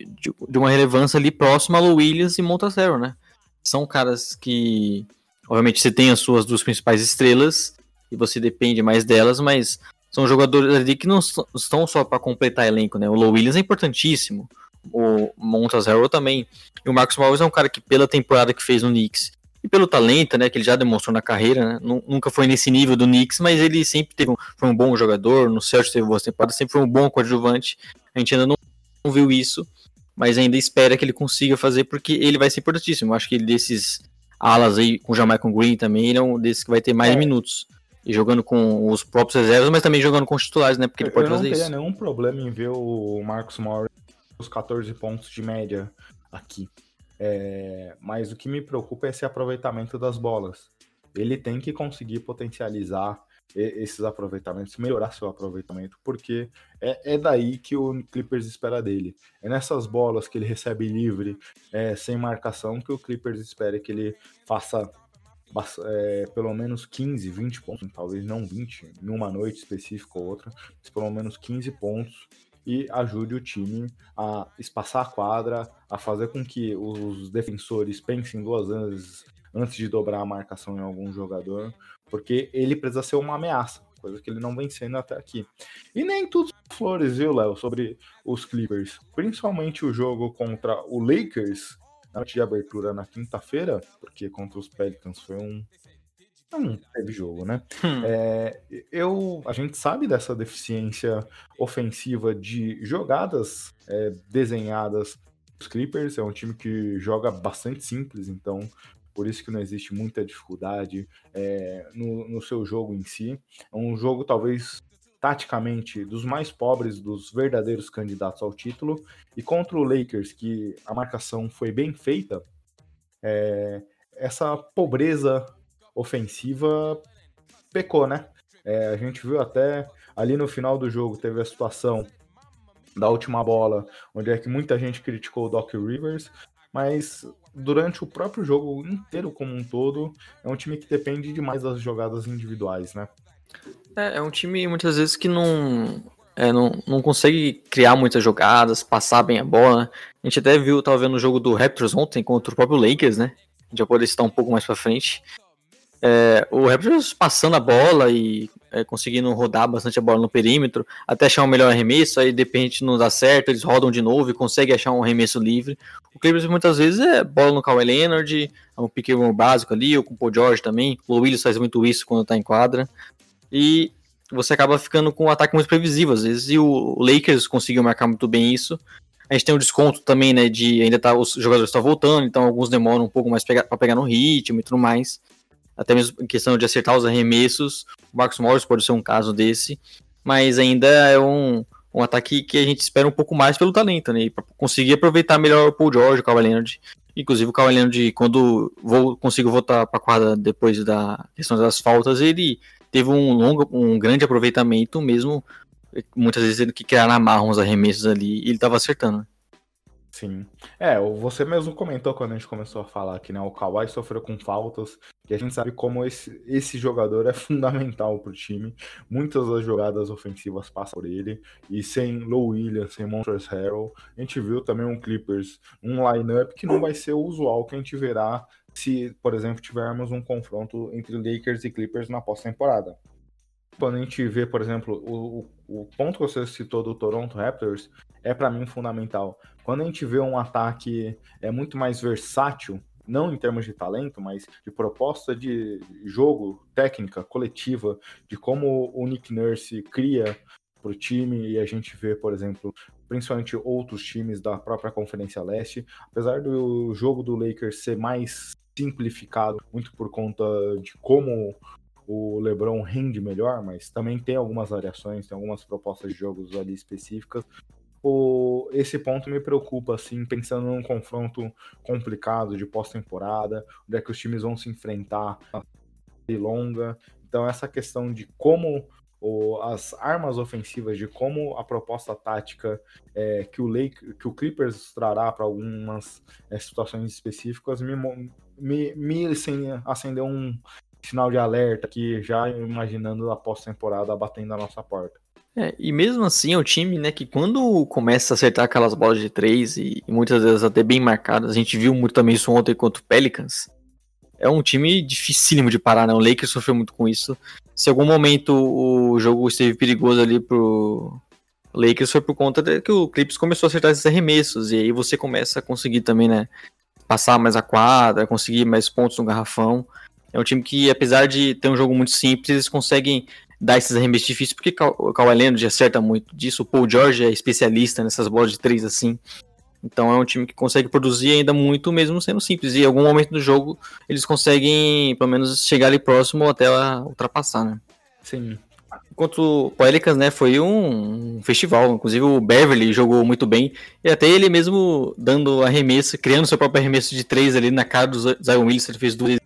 de, uma relevância ali próxima a Lou Williams e Montasero, né? São caras que, obviamente, você tem as suas duas principais estrelas e você depende mais delas, mas são jogadores ali que não estão só para completar elenco, né? O Lou Williams é importantíssimo, o Montasero também. E o Marcos Morris é um cara que, pela temporada que fez no Knicks e pelo talento, né, que ele já demonstrou na carreira, né, nunca foi nesse nível do Knicks, mas ele sempre teve um, foi um bom jogador, no Celtics teve boas temporadas, sempre foi um bom coadjuvante, a gente ainda não, não, viu isso, mas ainda espera que ele consiga fazer, porque ele vai ser importantíssimo, eu acho que ele desses alas aí, com o Jamaican Green também, ele é um desses que vai ter mais é. minutos, e jogando com os próprios reservas, mas também jogando com os titulares, né, porque ele pode fazer isso. Eu não teria nenhum problema em ver o Marcos Morris os 14 pontos de média aqui. É, mas o que me preocupa é esse aproveitamento das bolas. Ele tem que conseguir potencializar esses aproveitamentos, melhorar seu aproveitamento, porque é, é, daí que o Clippers espera dele. É nessas bolas que ele recebe livre, é, sem marcação, que o Clippers espera que ele faça é, pelo menos 15, 20 pontos, talvez não 20, em uma noite específica ou outra, mas pelo menos 15 pontos e ajude o time a espaçar a quadra, a fazer com que os defensores pensem duas vezes antes de dobrar a marcação em algum jogador, porque ele precisa ser uma ameaça, coisa que ele não vem sendo até aqui. E nem tudo flores, viu, Léo, sobre os Clippers. Principalmente o jogo contra o Lakers, na noite de abertura na quinta-feira, porque contra os Pelicans foi um não teve jogo, né? Hum. É, eu, a gente sabe dessa deficiência ofensiva de jogadas é, desenhadas dos Clippers. É um time que joga bastante simples, então por isso que não existe muita dificuldade é, no, no seu jogo em si. É um jogo talvez taticamente dos mais pobres dos verdadeiros candidatos ao título e contra o Lakers que a marcação foi bem feita. É, essa pobreza ofensiva pecou, né? É, a gente viu até ali no final do jogo, teve a situação da última bola, onde é que muita gente criticou o Doc Rivers, mas durante o próprio jogo inteiro como um todo, é um time que depende demais das jogadas individuais, né? É, é um time muitas vezes que não, é, não, não consegue criar muitas jogadas, passar bem a bola. A gente até viu, tava vendo o jogo do Raptors ontem contra o próprio Lakers, né? A gente vai poder citar um pouco mais pra frente. É, o Raptors passando a bola e é, conseguindo rodar bastante a bola no perímetro, até achar um melhor arremesso, aí de repente não dá certo, eles rodam de novo e conseguem achar um arremesso livre. O Clippers muitas vezes é bola no Kawhi Leonard, é um pequeno básico ali, ou com o Paul George também. O Willis faz muito isso quando tá em quadra. E você acaba ficando com um ataque muito previsível às vezes, e o Lakers conseguiu marcar muito bem isso. A gente tem um desconto também, né, de ainda tá, os jogadores estão voltando, então alguns demoram um pouco mais para pegar no ritmo e tudo mais até mesmo em questão de acertar os arremessos. O Marcos Morris pode ser um caso desse, mas ainda é um, um ataque que a gente espera um pouco mais pelo talento, né? Para conseguir aproveitar melhor o Paul George, o Kawhi Leonard. Inclusive o Kawhi Leonard, quando vou, consigo voltar para a quadra depois da questão das faltas, ele teve um longo, um grande aproveitamento mesmo, muitas vezes ele que criar na marra uns arremessos ali, e ele estava acertando. Sim. É, você mesmo comentou quando a gente começou a falar que né, o Kawhi sofreu com faltas, e a gente sabe como esse, esse jogador é fundamental para o time. Muitas das jogadas ofensivas passam por ele, e sem Low Williams, sem Montrezl Harrell, a gente viu também um Clippers, um lineup que não vai ser o usual que a gente verá se, por exemplo, tivermos um confronto entre Lakers e Clippers na pós-temporada. Quando a gente vê, por exemplo, o, o ponto que você citou do Toronto Raptors, é para mim fundamental. Quando a gente vê um ataque é muito mais versátil, não em termos de talento, mas de proposta de jogo, técnica, coletiva, de como o Nick Nurse cria para o time e a gente vê, por exemplo, principalmente outros times da própria Conferência Leste, apesar do jogo do Lakers ser mais simplificado, muito por conta de como o LeBron rende melhor, mas também tem algumas variações, tem algumas propostas de jogos ali específicas. O, esse ponto me preocupa, assim, pensando num confronto complicado de pós-temporada, onde é que os times vão se enfrentar longa. Então, essa questão de como o, as armas ofensivas, de como a proposta tática é, que, o Lake, que o Clippers trará para algumas é, situações específicas, me, me, me assim, acendeu um sinal de alerta aqui, já imaginando a pós-temporada batendo a nossa porta. É, e mesmo assim é um time, né, que quando começa a acertar aquelas bolas de três e, e muitas vezes até bem marcadas, a gente viu muito também isso ontem contra o Pelicans, é um time dificílimo de parar, né? O Lakers sofreu muito com isso. Se em algum momento o jogo esteve perigoso ali pro Lakers foi por conta de que o Clips começou a acertar esses arremessos e aí você começa a conseguir também, né, passar mais a quadra, conseguir mais pontos no garrafão. É um time que, apesar de ter um jogo muito simples, eles conseguem dar esses arremessos difíceis, porque o Kawhi Leonard acerta muito disso, o Paul George é especialista nessas bolas de três assim. Então é um time que consegue produzir ainda muito, mesmo sendo simples. E em algum momento do jogo eles conseguem, pelo menos, chegar ali próximo ou até ultrapassar, né? Sim. Enquanto o Pelicans, né, foi um festival. Inclusive o Beverly jogou muito bem. E até ele mesmo dando arremesso, criando seu próprio arremesso de três ali na cara do Zion Willis, ele fez duas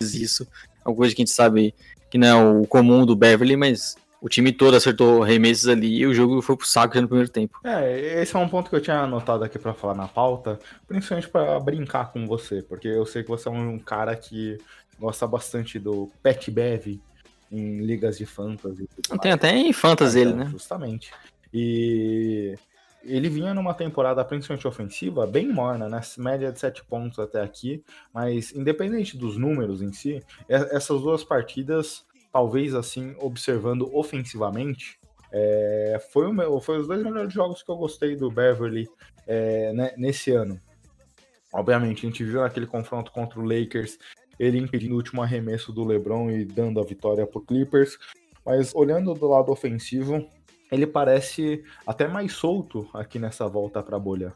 vezes isso. É uma coisa que a gente sabe que não é o comum do Beverly, mas o time todo acertou remessos ali e o jogo foi pro saco já no primeiro tempo. É, esse é um ponto que eu tinha anotado aqui para falar na pauta, principalmente para brincar com você, porque eu sei que você é um cara que gosta bastante do Pet Bev em ligas de fantasy. Tem até em fantasy ele, né? Justamente. E ele vinha numa temporada principalmente ofensiva bem morna, né? Média de 7 pontos até aqui, mas independente dos números em si, essas duas partidas, talvez assim, observando ofensivamente, é, foi, o meu, foi os dois melhores jogos que eu gostei do Beverly é, né, nesse ano. Obviamente, a gente viu naquele confronto contra o Lakers, ele impedindo o último arremesso do LeBron e dando a vitória para Clippers. Mas olhando do lado ofensivo, ele parece até mais solto aqui nessa volta para a bolha.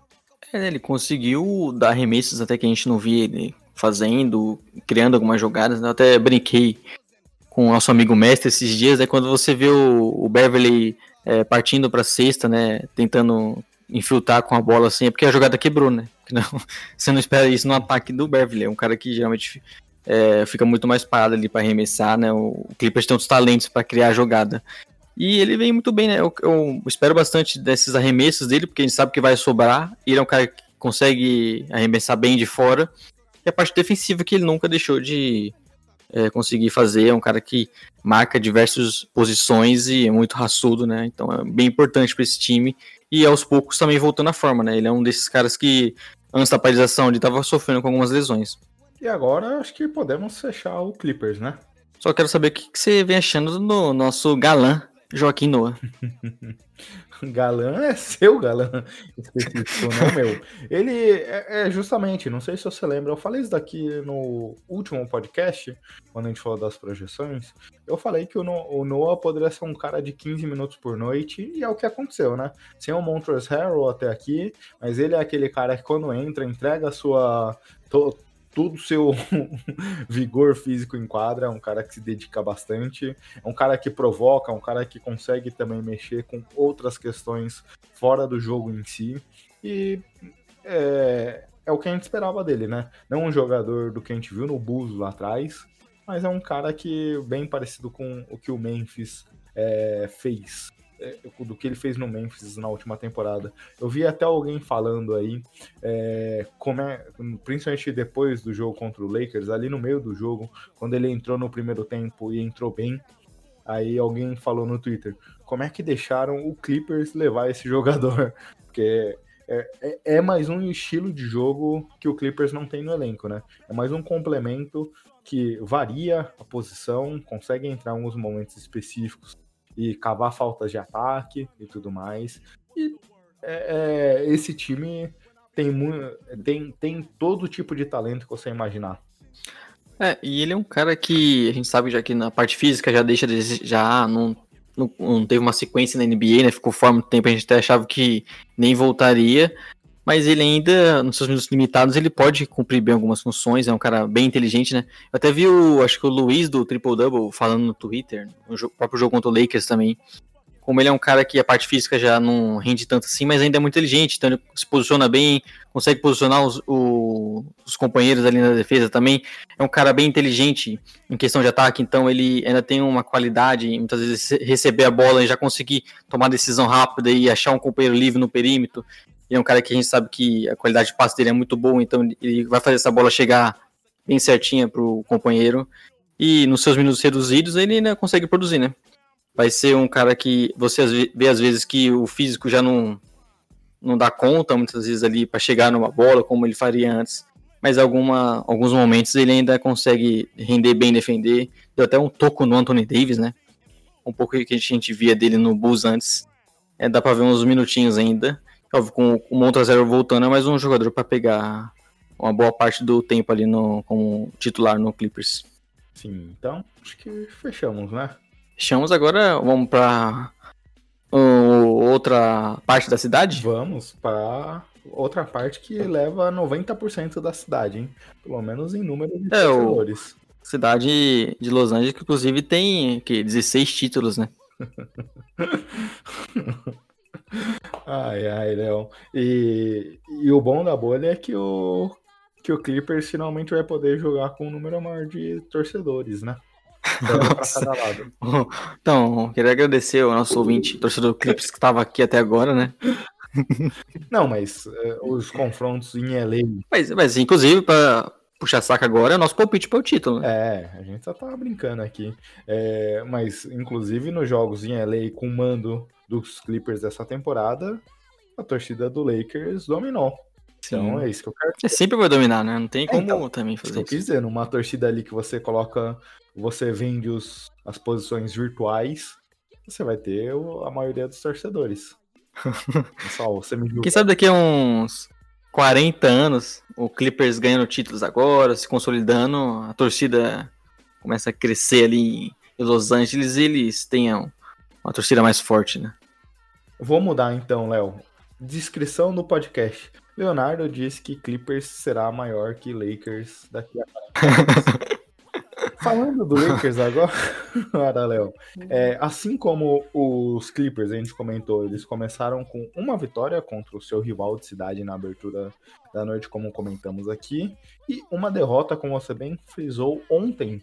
É, ele conseguiu dar arremessos até que a gente não via ele fazendo, criando algumas jogadas. Né? Eu até brinquei com o nosso amigo mestre esses dias, é quando você vê o, o Beverly é, partindo para sexta, né, tentando infiltrar com a bola assim, é porque a jogada quebrou, né? Não, você não espera isso no ataque do Beverly, é um cara que geralmente é, fica muito mais parado ali para arremessar, né? O Clippers tem outros talentos para criar a jogada. E ele vem muito bem, né? Eu, eu, espero bastante desses arremessos dele, porque a gente sabe que vai sobrar. Ele é um cara que consegue arremessar bem de fora. E a parte defensiva que ele nunca deixou de é, conseguir fazer. É um cara que marca diversas posições e é muito raçudo, né? Então é bem importante para esse time. E aos poucos também voltando à forma, né? Ele é um desses caras que, antes da paralisação, ele estava sofrendo com algumas lesões. E agora acho que podemos fechar o Clippers, né? Só quero saber o que, que você vem achando do nosso galã Joaquim Noah. galã é seu galã específico, não meu. Ele é, é, justamente, não sei se você lembra, eu falei isso daqui no último podcast, quando a gente falou das projeções. Eu falei que o, no, o Noah poderia ser um cara de 15 minutos por noite, e é o que aconteceu, né? Sem o Montrezl Harrell até aqui, mas ele é aquele cara que quando entra, entrega a sua. Todo o seu vigor físico em quadra, é um cara que se dedica bastante, é um cara que provoca, é um cara que consegue também mexer com outras questões fora do jogo em si. E é, é o que a gente esperava dele, né? Não um jogador do que a gente viu no Bulls lá atrás, mas é um cara que bem parecido com o que o Memphis é, fez do que ele fez no Memphis na última temporada. Eu vi até alguém falando aí, é, como é, principalmente depois do jogo contra o Lakers, ali no meio do jogo, quando ele entrou no primeiro tempo e entrou bem, aí alguém falou no Twitter, como é que deixaram o Clippers levar esse jogador? Porque é, é, é, mais um estilo de jogo que o Clippers não tem no elenco, né? É mais um complemento que varia a posição, consegue entrar em alguns momentos específicos e cavar faltas de ataque e tudo mais. E é, é, esse time tem, tem, tem todo tipo de talento que você imaginar. É, e ele é um cara que a gente sabe já que na parte física já deixa já não não, não, teve uma sequência na NBA, né? Ficou fora muito tempo, a gente até achava que nem voltaria. Mas ele ainda, nos seus minutos limitados, ele pode cumprir bem algumas funções, é um cara bem inteligente, né? Eu até vi o, acho que o Luiz do Triple Double falando no Twitter, no próprio jogo contra o Lakers também, como ele é um cara que a parte física já não rende tanto assim, mas ainda é muito inteligente, então ele se posiciona bem, consegue posicionar os, o, os companheiros ali na defesa também. É um cara bem inteligente em questão de ataque, então ele ainda tem uma qualidade, muitas vezes receber a bola e já conseguir tomar decisão rápida e achar um companheiro livre no perímetro. Ele é um cara que a gente sabe que a qualidade de passe dele é muito boa, então ele vai fazer essa bola chegar bem certinha para o companheiro. E nos seus minutos reduzidos ele ainda consegue produzir, né? vai ser um cara que você vê às vezes que o físico já não, não dá conta muitas vezes ali para chegar numa bola como ele faria antes, mas alguma, alguns momentos ele ainda consegue render bem defender. Deu até um toco no Anthony Davis, né? Um pouco que a gente via dele no Bulls antes. É, dá para ver uns minutinhos ainda. Óbvio, com o Monta Zero voltando, é mais um jogador para pegar uma boa parte do tempo ali no, como titular no Clippers. Sim, então acho que fechamos, né? Fechamos agora, vamos para uh, outra parte da cidade? Vamos para outra parte que leva 90% da cidade, hein? Pelo menos em número de é, torcedores. Cidade de Los Angeles, que inclusive tem que 16 títulos, né? ai, ai, Léo. E, e o bom da bolha é que o, que o Clippers finalmente vai poder jogar com um número maior de torcedores, né? Então, queria agradecer ao nosso ouvinte, torcedor Clips, que estava aqui até agora, né? Não, mas uh, os confrontos em LA. Mas, mas inclusive, para puxar saca agora, é nosso palpite para o título. Né? É, a gente só tava brincando aqui. É, mas, inclusive, nos jogos em LA com o mando dos Clippers dessa temporada, a torcida do Lakers dominou. Então é isso que eu quero. É sempre vai dominar, né? Não tem é, como então, também fazer isso. Eu quis dizer, numa torcida ali que você coloca você vende os, as posições virtuais, você vai ter a maioria dos torcedores. Pessoal, você me Quem sabe daqui a uns 40 anos, o Clippers ganhando títulos agora, se consolidando, a torcida começa a crescer ali em Los Angeles e eles tenham uma torcida mais forte, né? Vou mudar então, Léo. Descrição do podcast. Leonardo disse que Clippers será maior que Lakers daqui a Falando do Lakers agora, Léo, é, assim como os Clippers, a gente comentou, eles começaram com uma vitória contra o seu rival de cidade na abertura da noite, como comentamos aqui, e uma derrota, como você bem frisou, ontem,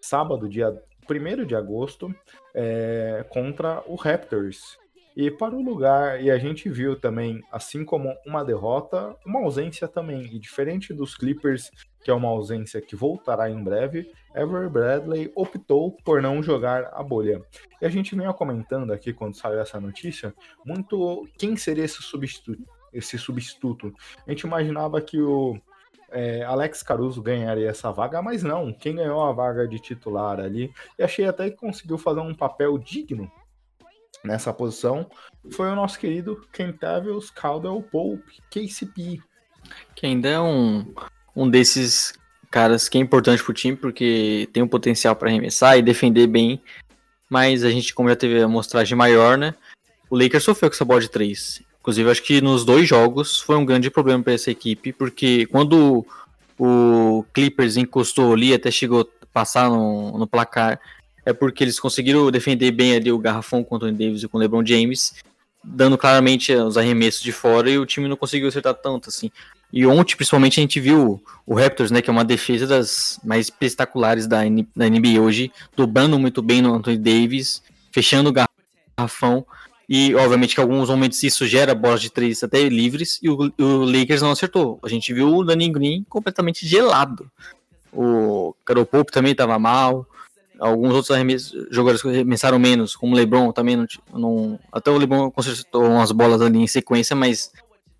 sábado, dia 1 de agosto, é, contra o Raptors. E para o lugar, e a gente viu também, assim como uma derrota, uma ausência também. E diferente dos Clippers, que é uma ausência que voltará em breve, Ever Bradley optou por não jogar a bolha. E a gente vinha comentando aqui quando saiu essa notícia, muito quem seria esse substituto. Esse substituto. A gente imaginava que o é, Alex Caruso ganharia essa vaga, mas não. Quem ganhou a vaga de titular ali, e achei até que conseguiu fazer um papel digno nessa posição foi o nosso querido Kentavious Caldwell Pope, KCP. Que ainda é um, um desses caras que é importante pro time, porque tem um potencial para arremessar e defender bem, mas a gente, como já teve a mostragem maior, né, o Lakers sofreu com essa bola de 3. Inclusive, acho que nos dois jogos foi um grande problema para essa equipe, porque quando o Clippers encostou ali, até chegou a passar no, no placar, é porque eles conseguiram defender bem ali o garrafão com o Anthony Davis e com o LeBron James, dando claramente os arremessos de fora e o time não conseguiu acertar tanto assim. E ontem, principalmente, a gente viu o Raptors, né, que é uma defesa das mais espetaculares da, da NBA hoje, dobrando muito bem no Anthony Davis, fechando o garrafão. E, obviamente, que alguns momentos isso gera bolas de três até livres, e o, o Lakers não acertou. A gente viu o Danny Green completamente gelado. O Carol Pope também estava mal. Alguns outros jogadores arremessaram menos, como o LeBron também não, não, Até o LeBron consertou umas bolas ali em sequência, mas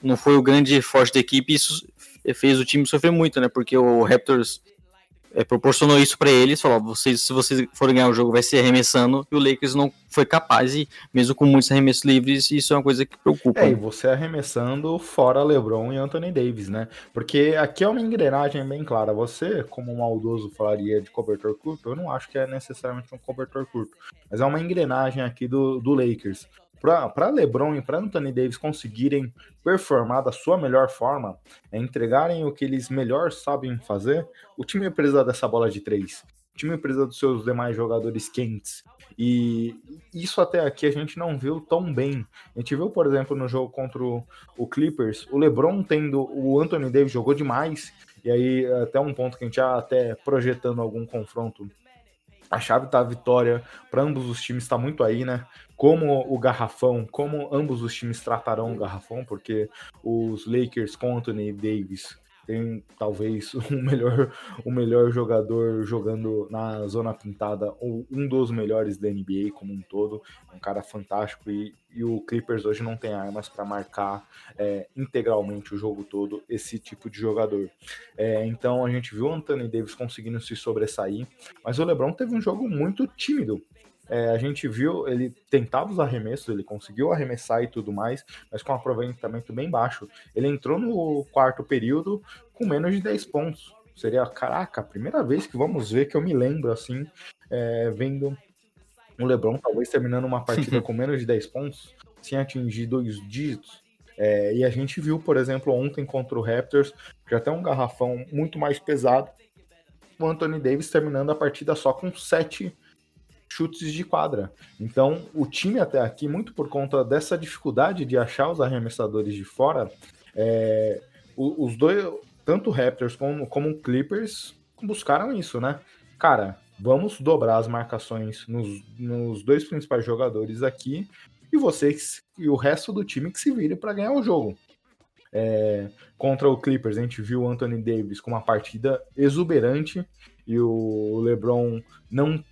não foi o grande forte da equipe. Isso fez o time sofrer muito, né? Porque o Raptors é, proporcionou isso para eles, falou, vocês, se vocês forem ganhar o jogo, vai ser arremessando, e o Lakers não foi capaz, e mesmo com muitos arremessos livres, isso é uma coisa que preocupa. É, e você arremessando fora LeBron e Anthony Davis, né? Porque aqui é uma engrenagem bem clara. Você, como um maldoso, falaria de cobertor curto, eu não acho que é necessariamente um cobertor curto, mas é uma engrenagem aqui do, do Lakers para LeBron e para Anthony Davis conseguirem performar da sua melhor forma, é entregarem o que eles melhor sabem fazer, o time precisa dessa bola de três. O time precisa dos seus demais jogadores quentes. E isso até aqui a gente não viu tão bem. A gente viu, por exemplo, no jogo contra o Clippers, o LeBron tendo o Anthony Davis jogou demais. E aí, até um ponto que a gente já até projetando algum confronto a chave da vitória para ambos os times está muito aí, né? Como o garrafão, como ambos os times tratarão o garrafão, porque os Lakers com Anthony Davis tem talvez o melhor, o melhor jogador jogando na zona pintada, ou um dos melhores da NBA como um todo, um cara fantástico e, e o Clippers hoje não tem armas para marcar é, integralmente o jogo todo esse tipo de jogador. É, então a gente viu o Anthony Davis conseguindo se sobressair, mas o LeBron teve um jogo muito tímido. É, a gente viu, ele tentava os arremessos, ele conseguiu arremessar e tudo mais, mas com um aproveitamento bem baixo. Ele entrou no quarto período com menos de 10 pontos. Seria, caraca, a primeira vez que vamos ver que eu me lembro assim, é, vendo o LeBron talvez terminando uma partida com menos de 10 pontos, sem atingir dois dígitos. É, e a gente viu, por exemplo, ontem contra o Raptors, já tem um garrafão muito mais pesado, o Anthony Davis terminando a partida só com 7 chutes de quadra. Então, o time até aqui, muito por conta dessa dificuldade de achar os arremessadores de fora, é, os dois, tanto Raptors como, como Clippers, buscaram isso, né? Cara, vamos dobrar as marcações nos, nos dois principais jogadores aqui e vocês e o resto do time que se vire para ganhar o jogo. É, contra o Clippers, a gente viu o Anthony Davis com uma partida exuberante e o LeBron não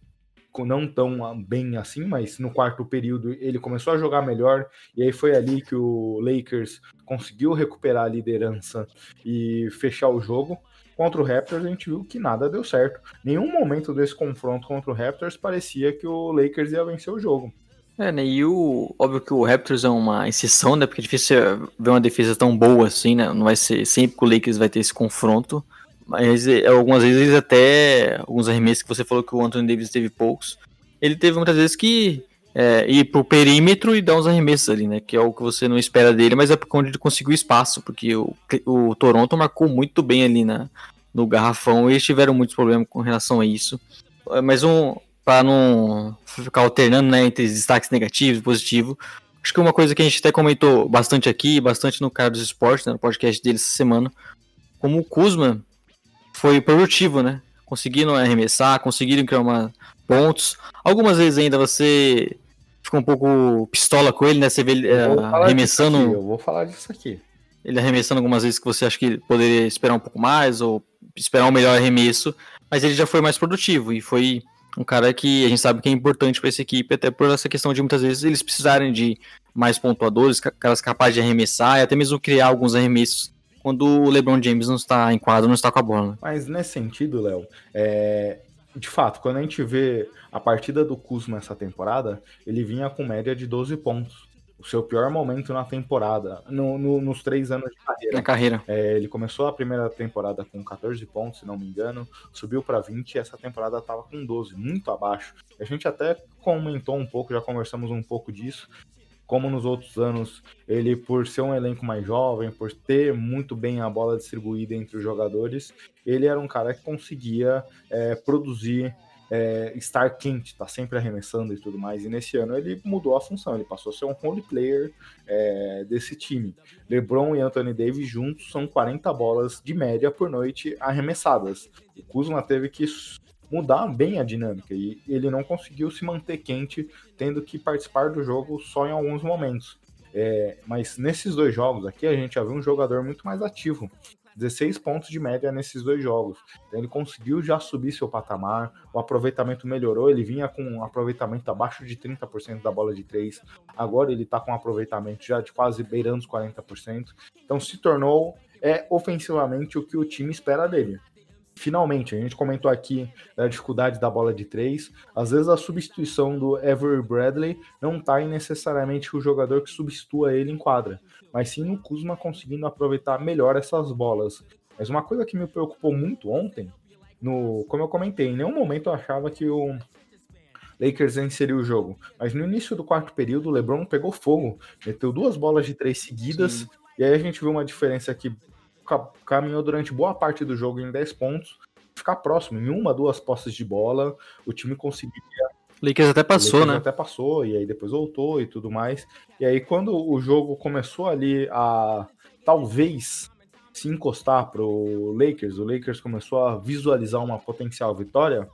não tão bem assim, mas no quarto período ele começou a jogar melhor, e aí foi ali que o Lakers conseguiu recuperar a liderança e fechar o jogo. Contra o Raptors, a gente viu que nada deu certo. Nenhum momento desse confronto contra o Raptors parecia que o Lakers ia vencer o jogo. É, né? E o. Óbvio que o Raptors é uma exceção, né? Porque é difícil ver uma defesa tão boa assim, né? Não vai ser sempre que o Lakers vai ter esse confronto. Mas é, algumas vezes até alguns arremessos que você falou que o Anthony Davis teve poucos. Ele teve muitas vezes que é, ir pro perímetro e dar uns arremessos ali, né? Que é o que você não espera dele, mas é porque onde ele conseguiu espaço, porque o, o Toronto marcou muito bem ali na, no garrafão e eles tiveram muitos problemas com relação a isso. É, mas um, para não ficar alternando né, entre destaques negativos e positivos, acho que uma coisa que a gente até comentou bastante aqui, bastante no cara dos esportes, né, no podcast dele essa semana, como o Kuzma foi produtivo, né? Conseguiram arremessar, conseguiram criar uma, pontos. Algumas vezes ainda você fica um pouco pistola com ele, né? Você vê ele uh, arremessando. eu vou falar disso aqui. Ele arremessando algumas vezes que você acha que poderia esperar um pouco mais ou esperar um melhor arremesso, mas ele já foi mais produtivo e foi um cara que a gente sabe que é importante para essa equipe, até por essa questão de muitas vezes eles precisarem de mais pontuadores, caras capazes de arremessar e até mesmo criar alguns arremessos quando o LeBron James não está em quadro, não está com a bola. Mas nesse sentido, Léo, é... de fato, quando a gente vê a partida do Kuzma essa temporada, ele vinha com média de 12 pontos. O seu pior momento na temporada, no, no, nos três anos de carreira. Na carreira. É, ele começou a primeira temporada com 14 pontos, se não me engano, subiu para 20 e essa temporada estava com 12, muito abaixo. A gente até comentou um pouco, já conversamos um pouco disso, como nos outros anos, ele, por ser um elenco mais jovem, por ter muito bem a bola distribuída entre os jogadores, ele era um cara que conseguia é, produzir, é, estar quente, tá sempre arremessando e tudo mais. E nesse ano ele mudou a função, ele passou a ser um role player é, desse time. LeBron e Anthony Davis juntos são 40 bolas de média por noite arremessadas. O Kuzma teve que mudar bem a dinâmica e ele não conseguiu se manter quente, tendo que participar do jogo só em alguns momentos. É, mas nesses dois jogos aqui a gente já viu um jogador muito mais ativo. 16 pontos de média nesses dois jogos. Então ele conseguiu já subir seu patamar, o aproveitamento melhorou, ele vinha com um aproveitamento abaixo de 30% da bola de 3, agora ele está com um aproveitamento já de quase beirando os 40%. Então se tornou é ofensivamente o que o time espera dele. Finalmente, a gente comentou aqui da dificuldade da bola de três. Às vezes a substituição do Avery Bradley não está em necessariamente o jogador que substitua ele em quadra, mas sim no Kuzma conseguindo aproveitar melhor essas bolas. Mas uma coisa que me preocupou muito ontem, no, como eu comentei, em nenhum momento eu achava que o Lakers venceria o jogo. Mas no início do quarto período, o LeBron pegou fogo, meteu duas bolas de três seguidas, sim. e aí a gente viu uma diferença que caminhou durante boa parte do jogo em 10 pontos, ficar próximo, em uma, duas posses de bola, o time conseguiria. Lakers até passou, Lakers né? até passou, e aí depois voltou e tudo mais. E aí, quando o jogo começou ali a talvez se encostar pro Lakers, o Lakers começou a visualizar uma potencial vitória.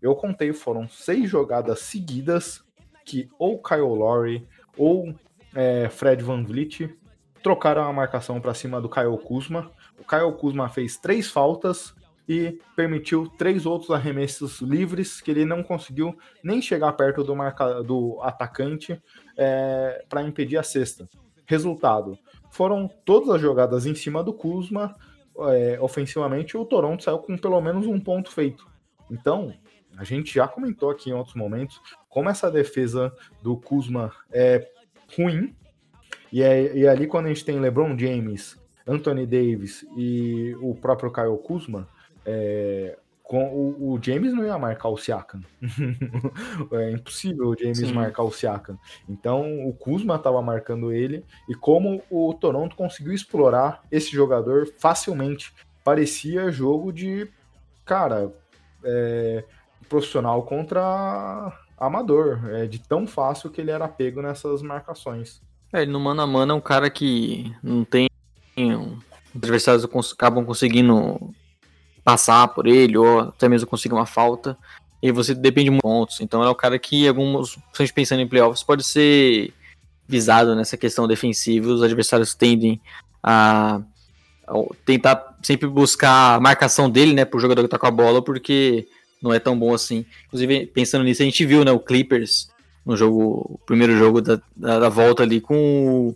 Eu contei, foram seis jogadas seguidas que ou Kyle Lowry ou é, Fred Van Vliet trocaram a marcação para cima do Kyle Kuzma. O Kyle Kuzma fez três faltas e permitiu três outros arremessos livres que ele não conseguiu nem chegar perto do, marca... do atacante é, para impedir a cesta. Resultado: foram todas as jogadas em cima do Kuzma. É, ofensivamente, o Toronto saiu com pelo menos um ponto feito. Então, a gente já comentou aqui em outros momentos como essa defesa do Kuzma é ruim, e, é, e ali quando a gente tem LeBron James, Anthony Davis e o próprio Kyle Kuzma, é, com o, o, James não ia marcar o Siakam. é impossível o James Sim. marcar o Siakam. Então o Kuzma estava marcando ele e como o Toronto conseguiu explorar esse jogador facilmente. Parecia jogo de cara é, profissional contra amador, é, de tão fácil que ele era pego nessas marcações. É, ele no mano a mano é um cara que não tem. Os adversários acabam conseguindo passar por ele, ou até mesmo conseguir uma falta. E você depende muito de pontos. Então é um cara que, alguns, gente pensando em playoffs, pode ser visado nessa questão defensiva. Os adversários tendem a, a tentar sempre buscar a marcação dele, né, pro jogador que tá com a bola, porque não é tão bom assim. Inclusive, pensando nisso, a gente viu, né, o Clippers no jogo, primeiro jogo da, da, da volta ali, com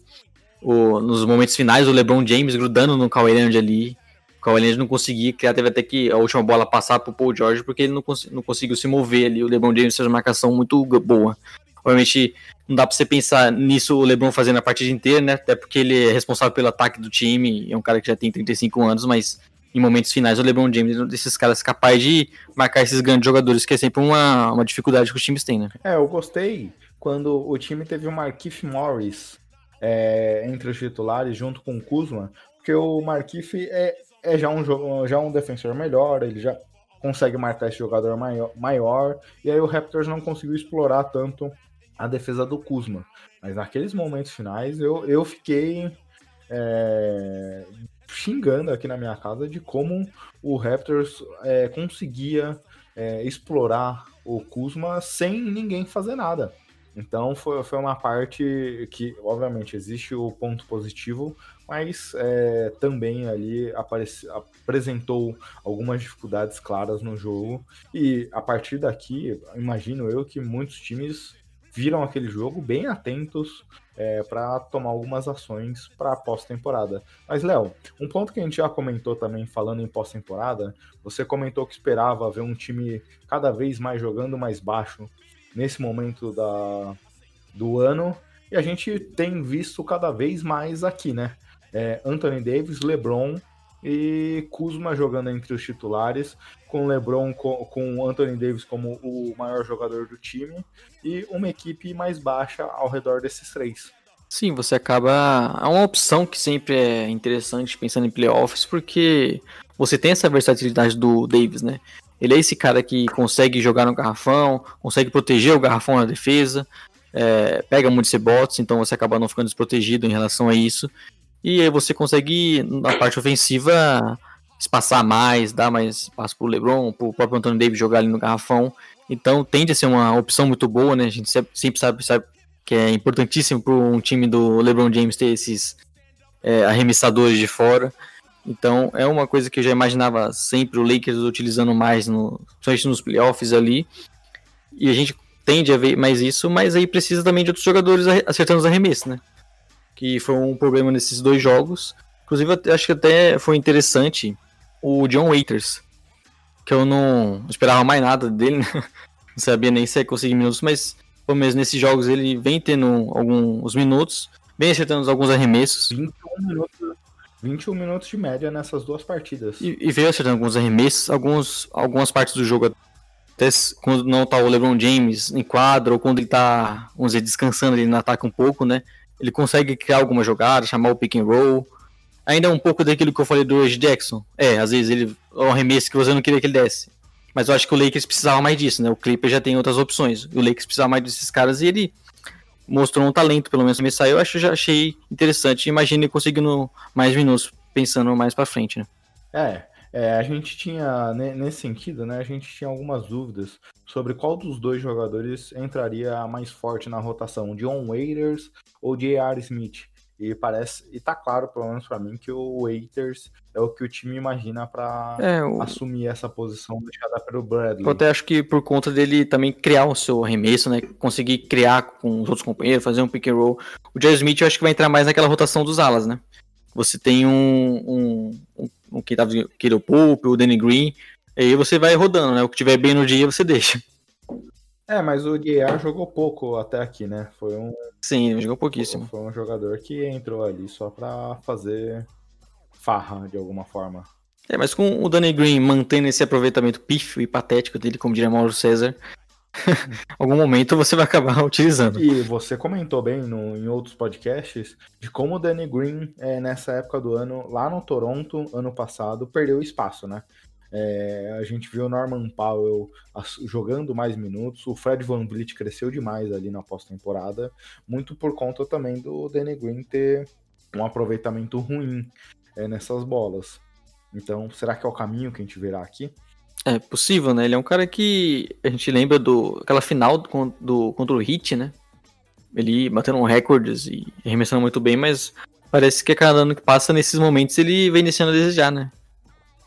o, o, nos momentos finais, o LeBron James grudando no Kawhi Leonard ali. O Kawhi Leonard não conseguia criar, teve até que a última bola passar pro Paul George, porque ele não, cons não conseguiu se mover ali. O LeBron James fez uma marcação muito boa. Obviamente, não dá pra você pensar nisso o LeBron fazendo a partida inteira, né? Até porque ele é responsável pelo ataque do time, é um cara que já tem 35 anos, mas em momentos finais o LeBron James é desses caras capazes de marcar esses grandes jogadores, que é sempre uma, uma dificuldade que os times têm, né? É, eu gostei quando o time teve o Markif Morris é, entre os titulares, junto com o Kuzma, porque o Markif é, é já, um, já um defensor melhor, ele já consegue marcar esse jogador maior, maior, e aí o Raptors não conseguiu explorar tanto a defesa do Kuzma. Mas naqueles momentos finais eu, eu fiquei é, xingando aqui na minha casa de como o Raptors é, conseguia é, explorar o Kuzma sem ninguém fazer nada. Então foi, foi uma parte que, obviamente, existe o ponto positivo, mas é, também ali apareci, apresentou algumas dificuldades claras no jogo. E a partir daqui, imagino eu que muitos times viram aquele jogo bem atentos é, para tomar algumas ações para pós-temporada. Mas, Léo, um ponto que a gente já comentou também falando em pós-temporada, você comentou que esperava ver um time cada vez mais jogando mais baixo nesse momento da, do ano, e a gente tem visto cada vez mais aqui, né? É, Anthony Davis, LeBron e Kuzma jogando entre os titulares, com LeBron com, com Anthony Davis como o maior jogador do time e uma equipe mais baixa ao redor desses três. Sim, você acaba. É uma opção que sempre é interessante pensando em playoffs, porque você tem essa versatilidade do Davis, né? Ele é esse cara que consegue jogar no garrafão, consegue proteger o garrafão na defesa, é, pega muitos rebotes, então você acaba não ficando desprotegido em relação a isso. E aí você consegue, na parte ofensiva, espaçar mais, dar mais espaço pro LeBron, pro próprio Anthony Davis jogar ali no garrafão. Então tende a ser uma opção muito boa, né? A gente sempre sabe, sabe que é importantíssimo para um time do LeBron James ter esses é, arremessadores de fora. Então é uma coisa que eu já imaginava sempre o Lakers utilizando mais, no, principalmente nos playoffs ali. E a gente tende a ver mais isso, mas aí precisa também de outros jogadores acertando os arremessos, né? Que foi um problema nesses dois jogos. Inclusive, acho que até foi interessante o John Waiters, que eu não esperava mais nada dele, né? não sabia nem se ia conseguir minutos, mas pelo menos nesses jogos ele vem tendo alguns minutos, vem acertando alguns arremessos. 21 minutos, 21 minutos de média nessas duas partidas. E, e veio acertando alguns arremessos, alguns, algumas partes do jogo até quando não tá o LeBron James em quadro, ou quando ele tá, vamos dizer, descansando, ele não ataca um pouco, né? Ele consegue criar alguma jogada, chamar o pick and roll. Ainda é um pouco daquilo que eu falei do Edge Jackson. É, às vezes ele é um arremesso que você não queria que ele desse. Mas eu acho que o Lakers precisava mais disso, né? O Clipper já tem outras opções. O Lakers precisava mais desses caras e ele mostrou um talento, pelo menos me saiu. Eu acho, já achei interessante. Imagina ele conseguindo mais minutos, pensando mais para frente, né? É, é, a gente tinha, nesse sentido, né, a gente tinha algumas dúvidas sobre qual dos dois jogadores entraria mais forte na rotação, John Waiters ou J.R. Smith. E parece, e tá claro, pelo menos para mim, que o Waiters é o que o time imagina para é, o... assumir essa posição deixada pelo Bradley. Eu até acho que por conta dele também criar o seu arremesso, né? Conseguir criar com os outros companheiros, fazer um pick and roll. O J.R. Smith eu acho que vai entrar mais naquela rotação dos alas, né? Você tem um, um, um o que tava o Pope, o Danny Green, aí você vai rodando, né? O que tiver bem no dia você deixa. É, mas o JR jogou pouco até aqui, né? Foi um. Sim, jogou pouquíssimo. Foi um jogador que entrou ali só pra fazer farra de alguma forma. É, mas com o Danny Green mantendo esse aproveitamento pífio e patético dele, como diria Mauro César, algum momento você vai acabar utilizando. E você comentou bem no, em outros podcasts de como o Danny Green, é, nessa época do ano, lá no Toronto, ano passado, perdeu espaço, né? É, a gente viu o Norman Powell jogando mais minutos, o Fred Van Vliet cresceu demais ali na pós-temporada, muito por conta também do Danny Green ter um aproveitamento ruim é, nessas bolas. Então, será que é o caminho que a gente verá aqui? É possível, né? Ele é um cara que a gente lembra do aquela final do, do contra o Hit, né? Ele batendo recordes e arremessando muito bem, mas parece que a cada ano que passa nesses momentos ele vem descendo a desejar, né?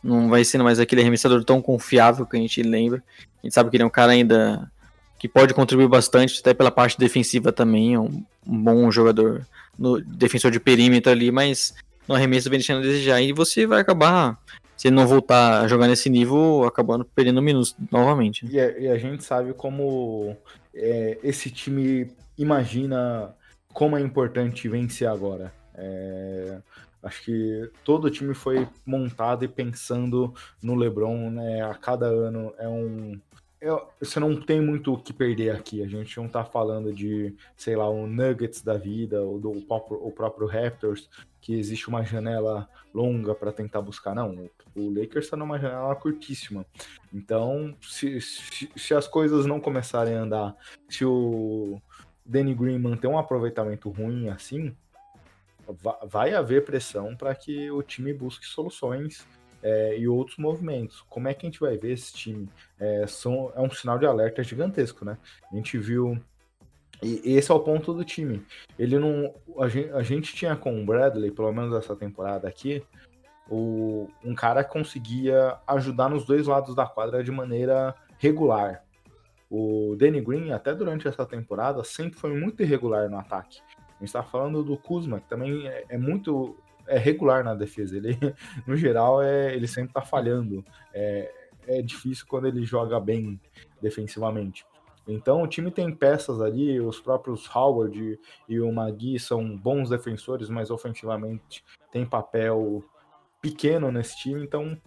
Não vai sendo mais aquele arremessador tão confiável que a gente lembra. A gente sabe que ele é um cara ainda que pode contribuir bastante, até pela parte defensiva também, é um, um bom jogador no defensor de perímetro ali, mas no arremesso vem deixando a desejar. E você vai acabar se ele não voltar a jogar nesse nível, acabando perdendo minutos novamente. E a, e a gente sabe como é, esse time imagina como é importante vencer agora. É, acho que todo o time foi montado e pensando no LeBron, né? A cada ano é um. É, você não tem muito o que perder aqui. A gente não tá falando de, sei lá, um Nuggets da vida ou do próprio, o próprio Raptors, que existe uma janela longa para tentar buscar. Não, o Lakers está numa janela curtíssima. Então, se, se, se, as coisas não começarem a andar, se o Danny Green manter um aproveitamento ruim assim, vai haver pressão para que o time busque soluções é, e outros movimentos. Como é que a gente vai ver esse time? É, são, é um sinal de alerta gigantesco, né? A gente viu e esse é o ponto do time. Ele não. A gente, a gente tinha com o Bradley, pelo menos essa temporada aqui, o, um cara conseguia ajudar nos dois lados da quadra de maneira regular. O Danny Green, até durante essa temporada, sempre foi muito irregular no ataque. A gente está falando do Kuzma, que também é, é, muito é regular na defesa. Ele, no geral, é, ele sempre está falhando. É, é difícil quando ele joga bem defensivamente. Então o time tem peças ali, os próprios Howard e o Magui são bons defensores, mas ofensivamente tem papel pequeno nesse time, então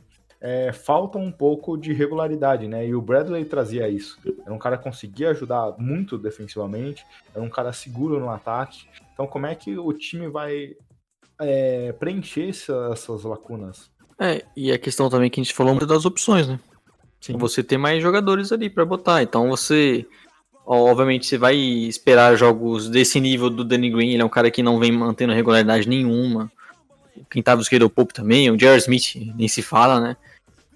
é, falta um pouco de regularidade, né? E o Bradley trazia isso. Era um cara que conseguia ajudar muito defensivamente, era um cara seguro no ataque. Então como é que o time vai é, preencher essa, essas lacunas? É, e a questão também que a gente falou muito das opções, né? Sim. Você tem mais jogadores ali para botar. Então você. Obviamente você vai esperar jogos desse nível do Danny Green. Ele é um cara que não vem mantendo regularidade nenhuma. Quem tava buscando o Pope também. O Jared Smith nem se fala, né?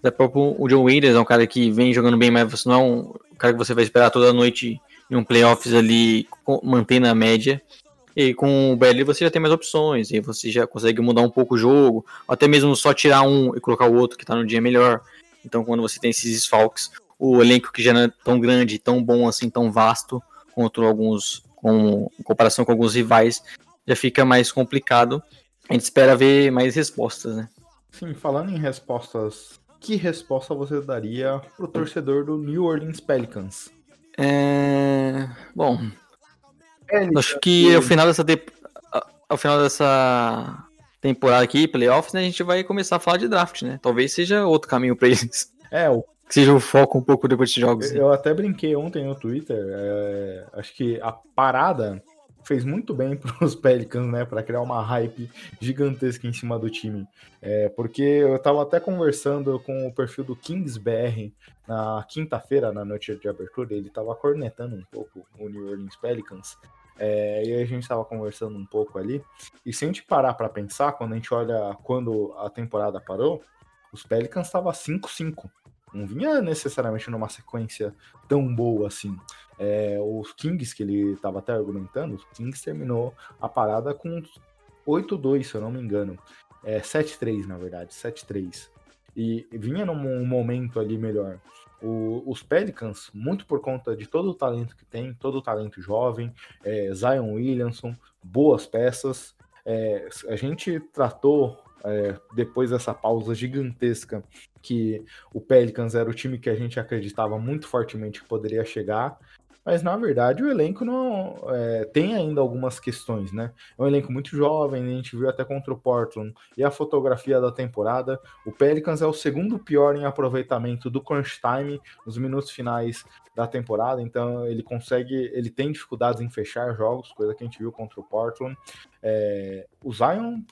Da próprio, o John Williams é um cara que vem jogando bem, mas você não é um cara que você vai esperar toda noite em um playoffs ali, mantendo a média. E com o Bradley você já tem mais opções, e você já consegue mudar um pouco o jogo, ou até mesmo só tirar um e colocar o outro que tá no dia melhor. Então, quando você tem esses desfalques, o elenco que já não é tão grande, tão bom assim, tão vasto, contra alguns, com, em comparação com alguns rivais, já fica mais complicado. A gente espera ver mais respostas, né? Sim, falando em respostas que resposta você daria pro torcedor do New Orleans Pelicans? É... Bom, acho que ao final dessa ao final dessa temporada aqui, playoffs, né, a gente vai começar a falar de draft, né? Talvez seja outro caminho para eles. É, o que seja o foco um pouco depois de jogos. Eu, eu até brinquei ontem no Twitter. É, acho que a parada fez muito bem para os Pelicans, né, para criar uma hype gigantesca em cima do time. É, porque eu estava até conversando com o perfil do Kings BR na quinta-feira, na noite de abertura, ele estava cornetando um pouco o New Orleans Pelicans. É, e a gente estava conversando um pouco ali. E se a gente parar para pensar, quando a gente olha quando a temporada parou, os Pelicans estavam 5-5 não vinha necessariamente numa sequência tão boa assim. É, os Kings, que ele estava até argumentando, os Kings terminou a parada com 8-2, se eu não me engano. É, 7-3, na verdade, 7-3. E vinha num momento ali melhor. O, os Pelicans, muito por conta de todo o talento que tem, todo o talento jovem, é, Zion Williamson, boas peças. É, a gente tratou é, depois dessa pausa gigantesca que o Pelicans era o time que a gente acreditava muito fortemente que poderia chegar, mas na verdade o elenco não é, tem ainda algumas questões, né? É um elenco muito jovem, a gente viu até contra o Portland e a fotografia da temporada. O Pelicans é o segundo pior em aproveitamento do crunch time nos minutos finais da temporada, então ele consegue, ele tem dificuldades em fechar jogos, coisa que a gente viu contra o Portland. É, o Zion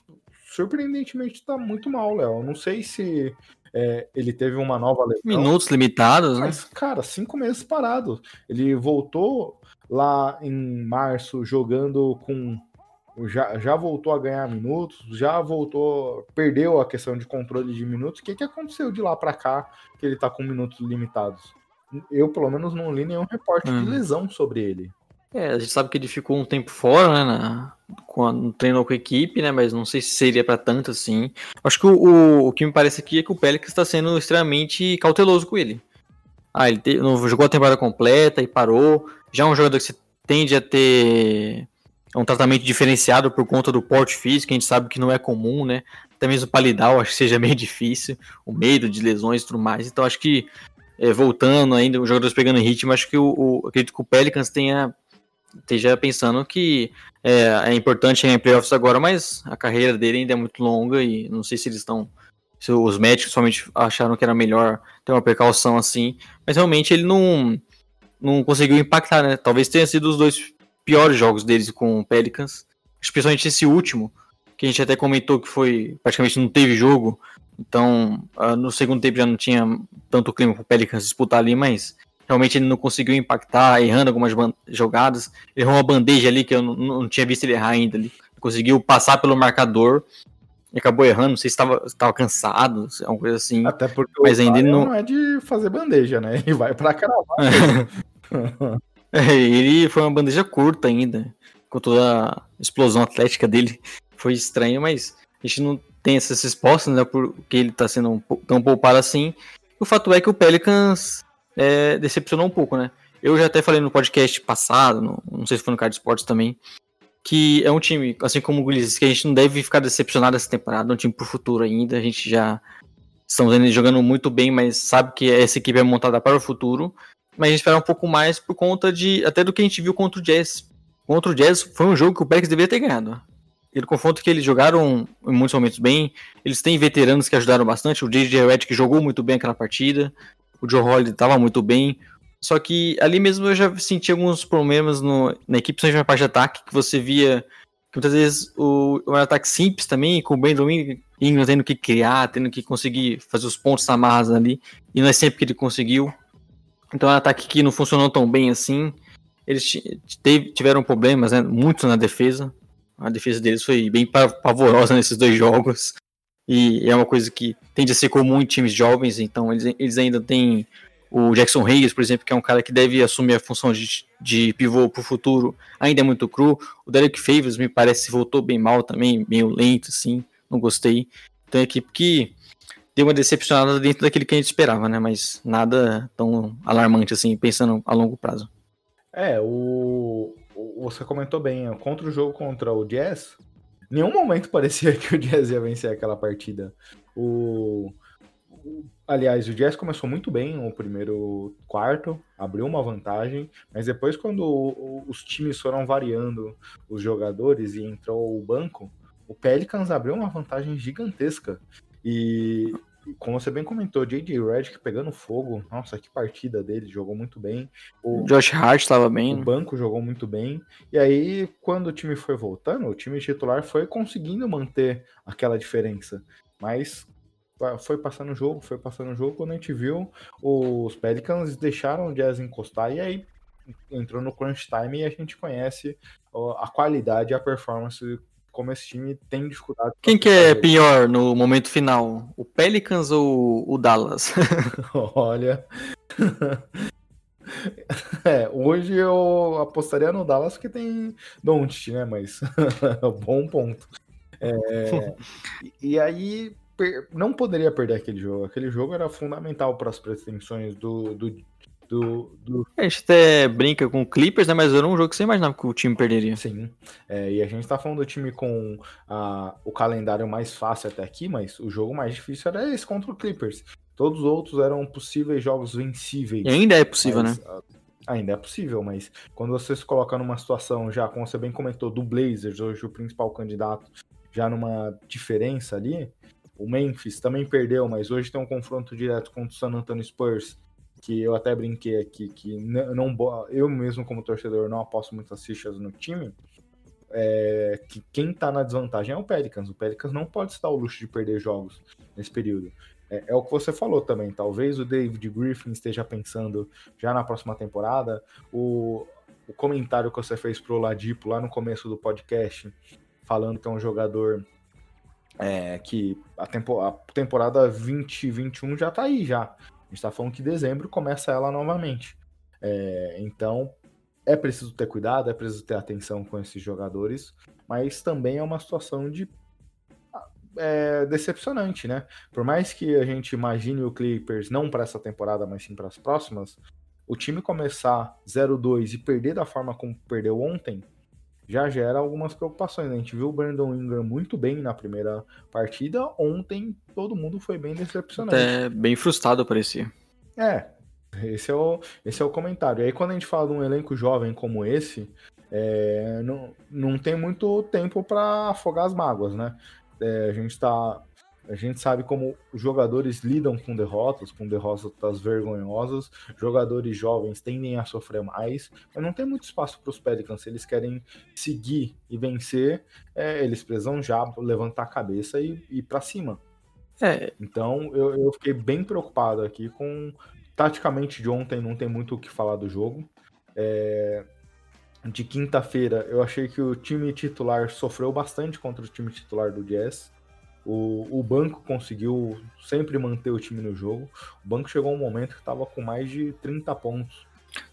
surpreendentemente está muito mal, Léo. Não sei se é, ele teve uma nova lesão. Minutos limitados, né? Mas, cara, cinco meses parado. Ele voltou lá em março jogando com. Já, já voltou a ganhar minutos, já voltou. Perdeu a questão de controle de minutos. O que, que aconteceu de lá para cá que ele tá com minutos limitados? Eu, pelo menos, não li nenhum reporte de lesão sobre ele. É, a gente sabe que ele ficou um tempo fora, né, na, quando treinou com a equipe, né, mas não sei se seria para tanto assim. Acho que o, o, o, que me parece aqui é que o Pelicans está sendo extremamente cauteloso com ele. Ah, ele te, não jogou a temporada completa e parou. Já é um jogador que você tende a ter um tratamento diferenciado por conta do porte físico, a gente sabe que não é comum, né? Até mesmo eu acho que seja meio difícil, o medo de lesões e tudo mais. Então acho que é, voltando ainda, os jogadores pegando ritmo, acho que o, o acredito que o Pelicans tenha esteja pensando que é, é importante em playoffs agora, mas a carreira dele ainda é muito longa e não sei se eles estão. Se os médicos somente acharam que era melhor ter uma precaução assim, mas realmente ele não, não conseguiu impactar, né? Talvez tenha sido os dois piores jogos deles com o Pelicans, especialmente esse último, que a gente até comentou que foi praticamente não teve jogo, então uh, no segundo tempo já não tinha tanto clima para o Pelicans disputar ali, mas realmente ele não conseguiu impactar, errando algumas jogadas. Errou uma bandeja ali que eu não, não tinha visto ele errar ainda ali. Conseguiu passar pelo marcador e acabou errando. Não sei se estava cansado, alguma coisa assim. Até porque mas ainda ele não... não é de fazer bandeja, né? Ele vai para cravar. é, ele foi uma bandeja curta ainda, com toda a explosão atlética dele. Foi estranho, mas a gente não tem essas respostas, né? Porque ele está sendo tão poupado assim. O fato é que o Pelicans é, decepcionou um pouco, né? Eu já até falei no podcast passado, no, não sei se foi no Card Sports também, que é um time, assim como o Grizzlies, que a gente não deve ficar decepcionado essa temporada, é um time pro futuro ainda, a gente já estamos jogando muito bem, mas sabe que essa equipe é montada para o futuro, mas a gente espera um pouco mais por conta de, até do que a gente viu contra o Jazz. Contra o Jazz foi um jogo que o Pelicans deveria ter ganhado. Ele confronto que eles jogaram em muitos momentos bem, eles têm veteranos que ajudaram bastante, o J.J. Redick jogou muito bem aquela partida, o Joe Holliday estava muito bem. Só que ali mesmo eu já senti alguns problemas no, na equipe, principalmente na parte de ataque, que você via que muitas vezes o, o ataque simples também, com o Brandon Ingram tendo que criar, tendo que conseguir fazer os pontos amarras ali, e não é sempre que ele conseguiu. Então é um ataque que não funcionou tão bem assim. Eles tiveram problemas, né, muito na defesa. A defesa deles foi bem pavorosa nesses dois jogos. E é uma coisa que tende a ser comum em times jovens, então eles, eles ainda têm o Jackson Reyes, por exemplo, que é um cara que deve assumir a função de, de pivô para o futuro, ainda é muito cru. O Derek Favors me parece voltou bem mal também, meio lento, assim, não gostei. Então é equipe que deu uma decepcionada dentro daquilo que a gente esperava, né? Mas nada tão alarmante assim, pensando a longo prazo. É, o, você comentou bem, contra o jogo contra o Jazz, nenhum momento parecia que o Jazz ia vencer aquela partida. O, aliás, o Jazz começou muito bem o primeiro quarto, abriu uma vantagem, mas depois quando os times foram variando os jogadores e entrou o banco, o Pelicans abriu uma vantagem gigantesca. E como você bem comentou, J.J. Redick pegando fogo, nossa, que partida dele, jogou muito bem. O Josh Hart estava bem. O né? banco jogou muito bem. E aí, quando o time foi voltando, o time titular foi conseguindo manter aquela diferença. Mas foi passando o jogo, foi passando o jogo, quando a gente viu, os Pelicans deixaram o Jazz encostar e aí entrou no crunch time e a gente conhece a qualidade e a performance como esse time tem dificuldade. Quem que é pior no momento final? O Pelicans ou o Dallas? Olha. é, hoje eu apostaria no Dallas que tem Don't, né? Mas bom ponto. É, e aí não poderia perder aquele jogo. Aquele jogo era fundamental para as pretensões do, do, do, do... A gente até brinca com o Clippers, né? Mas era um jogo que você imaginava que o time perderia. Sim. É, e a gente tá falando do time com a, o calendário mais fácil até aqui, mas o jogo mais difícil era esse contra o Clippers. Todos os outros eram possíveis jogos vencíveis. E ainda é possível, mas, né? Ainda é possível, mas quando você se coloca numa situação, já como você bem comentou, do Blazers, hoje o principal candidato, já numa diferença ali, o Memphis também perdeu, mas hoje tem um confronto direto contra o San Antonio Spurs que eu até brinquei aqui, que não, eu mesmo como torcedor não aposto muitas fichas no time, é, que quem tá na desvantagem é o Pelicans. O Pelicans não pode se dar o luxo de perder jogos nesse período. É, é, o que você falou também. Talvez o David Griffin esteja pensando já na próxima temporada. O, o comentário que você fez pro Ladipo lá no começo do podcast, falando que é um jogador é, que a, tempo, a temporada 2021 já tá aí já. A gente está falando que dezembro começa ela novamente. É, então, é preciso ter cuidado, é preciso ter atenção com esses jogadores, mas também é uma situação de é, decepcionante, né? Por mais que a gente imagine o Clippers não para essa temporada, mas sim para as próximas, o time começar 0-2 e perder da forma como perdeu ontem, já gera algumas preocupações. Né? A gente viu o Brandon Ingram muito bem na primeira partida. Ontem todo mundo foi bem decepcionante. É bem frustrado, parecia. É, esse é, o, esse é o comentário. E aí, quando a gente fala de um elenco jovem como esse, é, não, não tem muito tempo para afogar as mágoas, né? É, a gente está a gente sabe como os jogadores lidam com derrotas, com derrotas vergonhosas. Jogadores jovens tendem a sofrer mais, mas não tem muito espaço para os Pelicans. Se eles querem seguir e vencer, é, eles precisam já levantar a cabeça e ir para cima. É. Então eu, eu fiquei bem preocupado aqui com. Taticamente de ontem não tem muito o que falar do jogo. É, de quinta-feira, eu achei que o time titular sofreu bastante contra o time titular do Jazz. O, o banco conseguiu sempre manter o time no jogo. O banco chegou um momento que estava com mais de 30 pontos.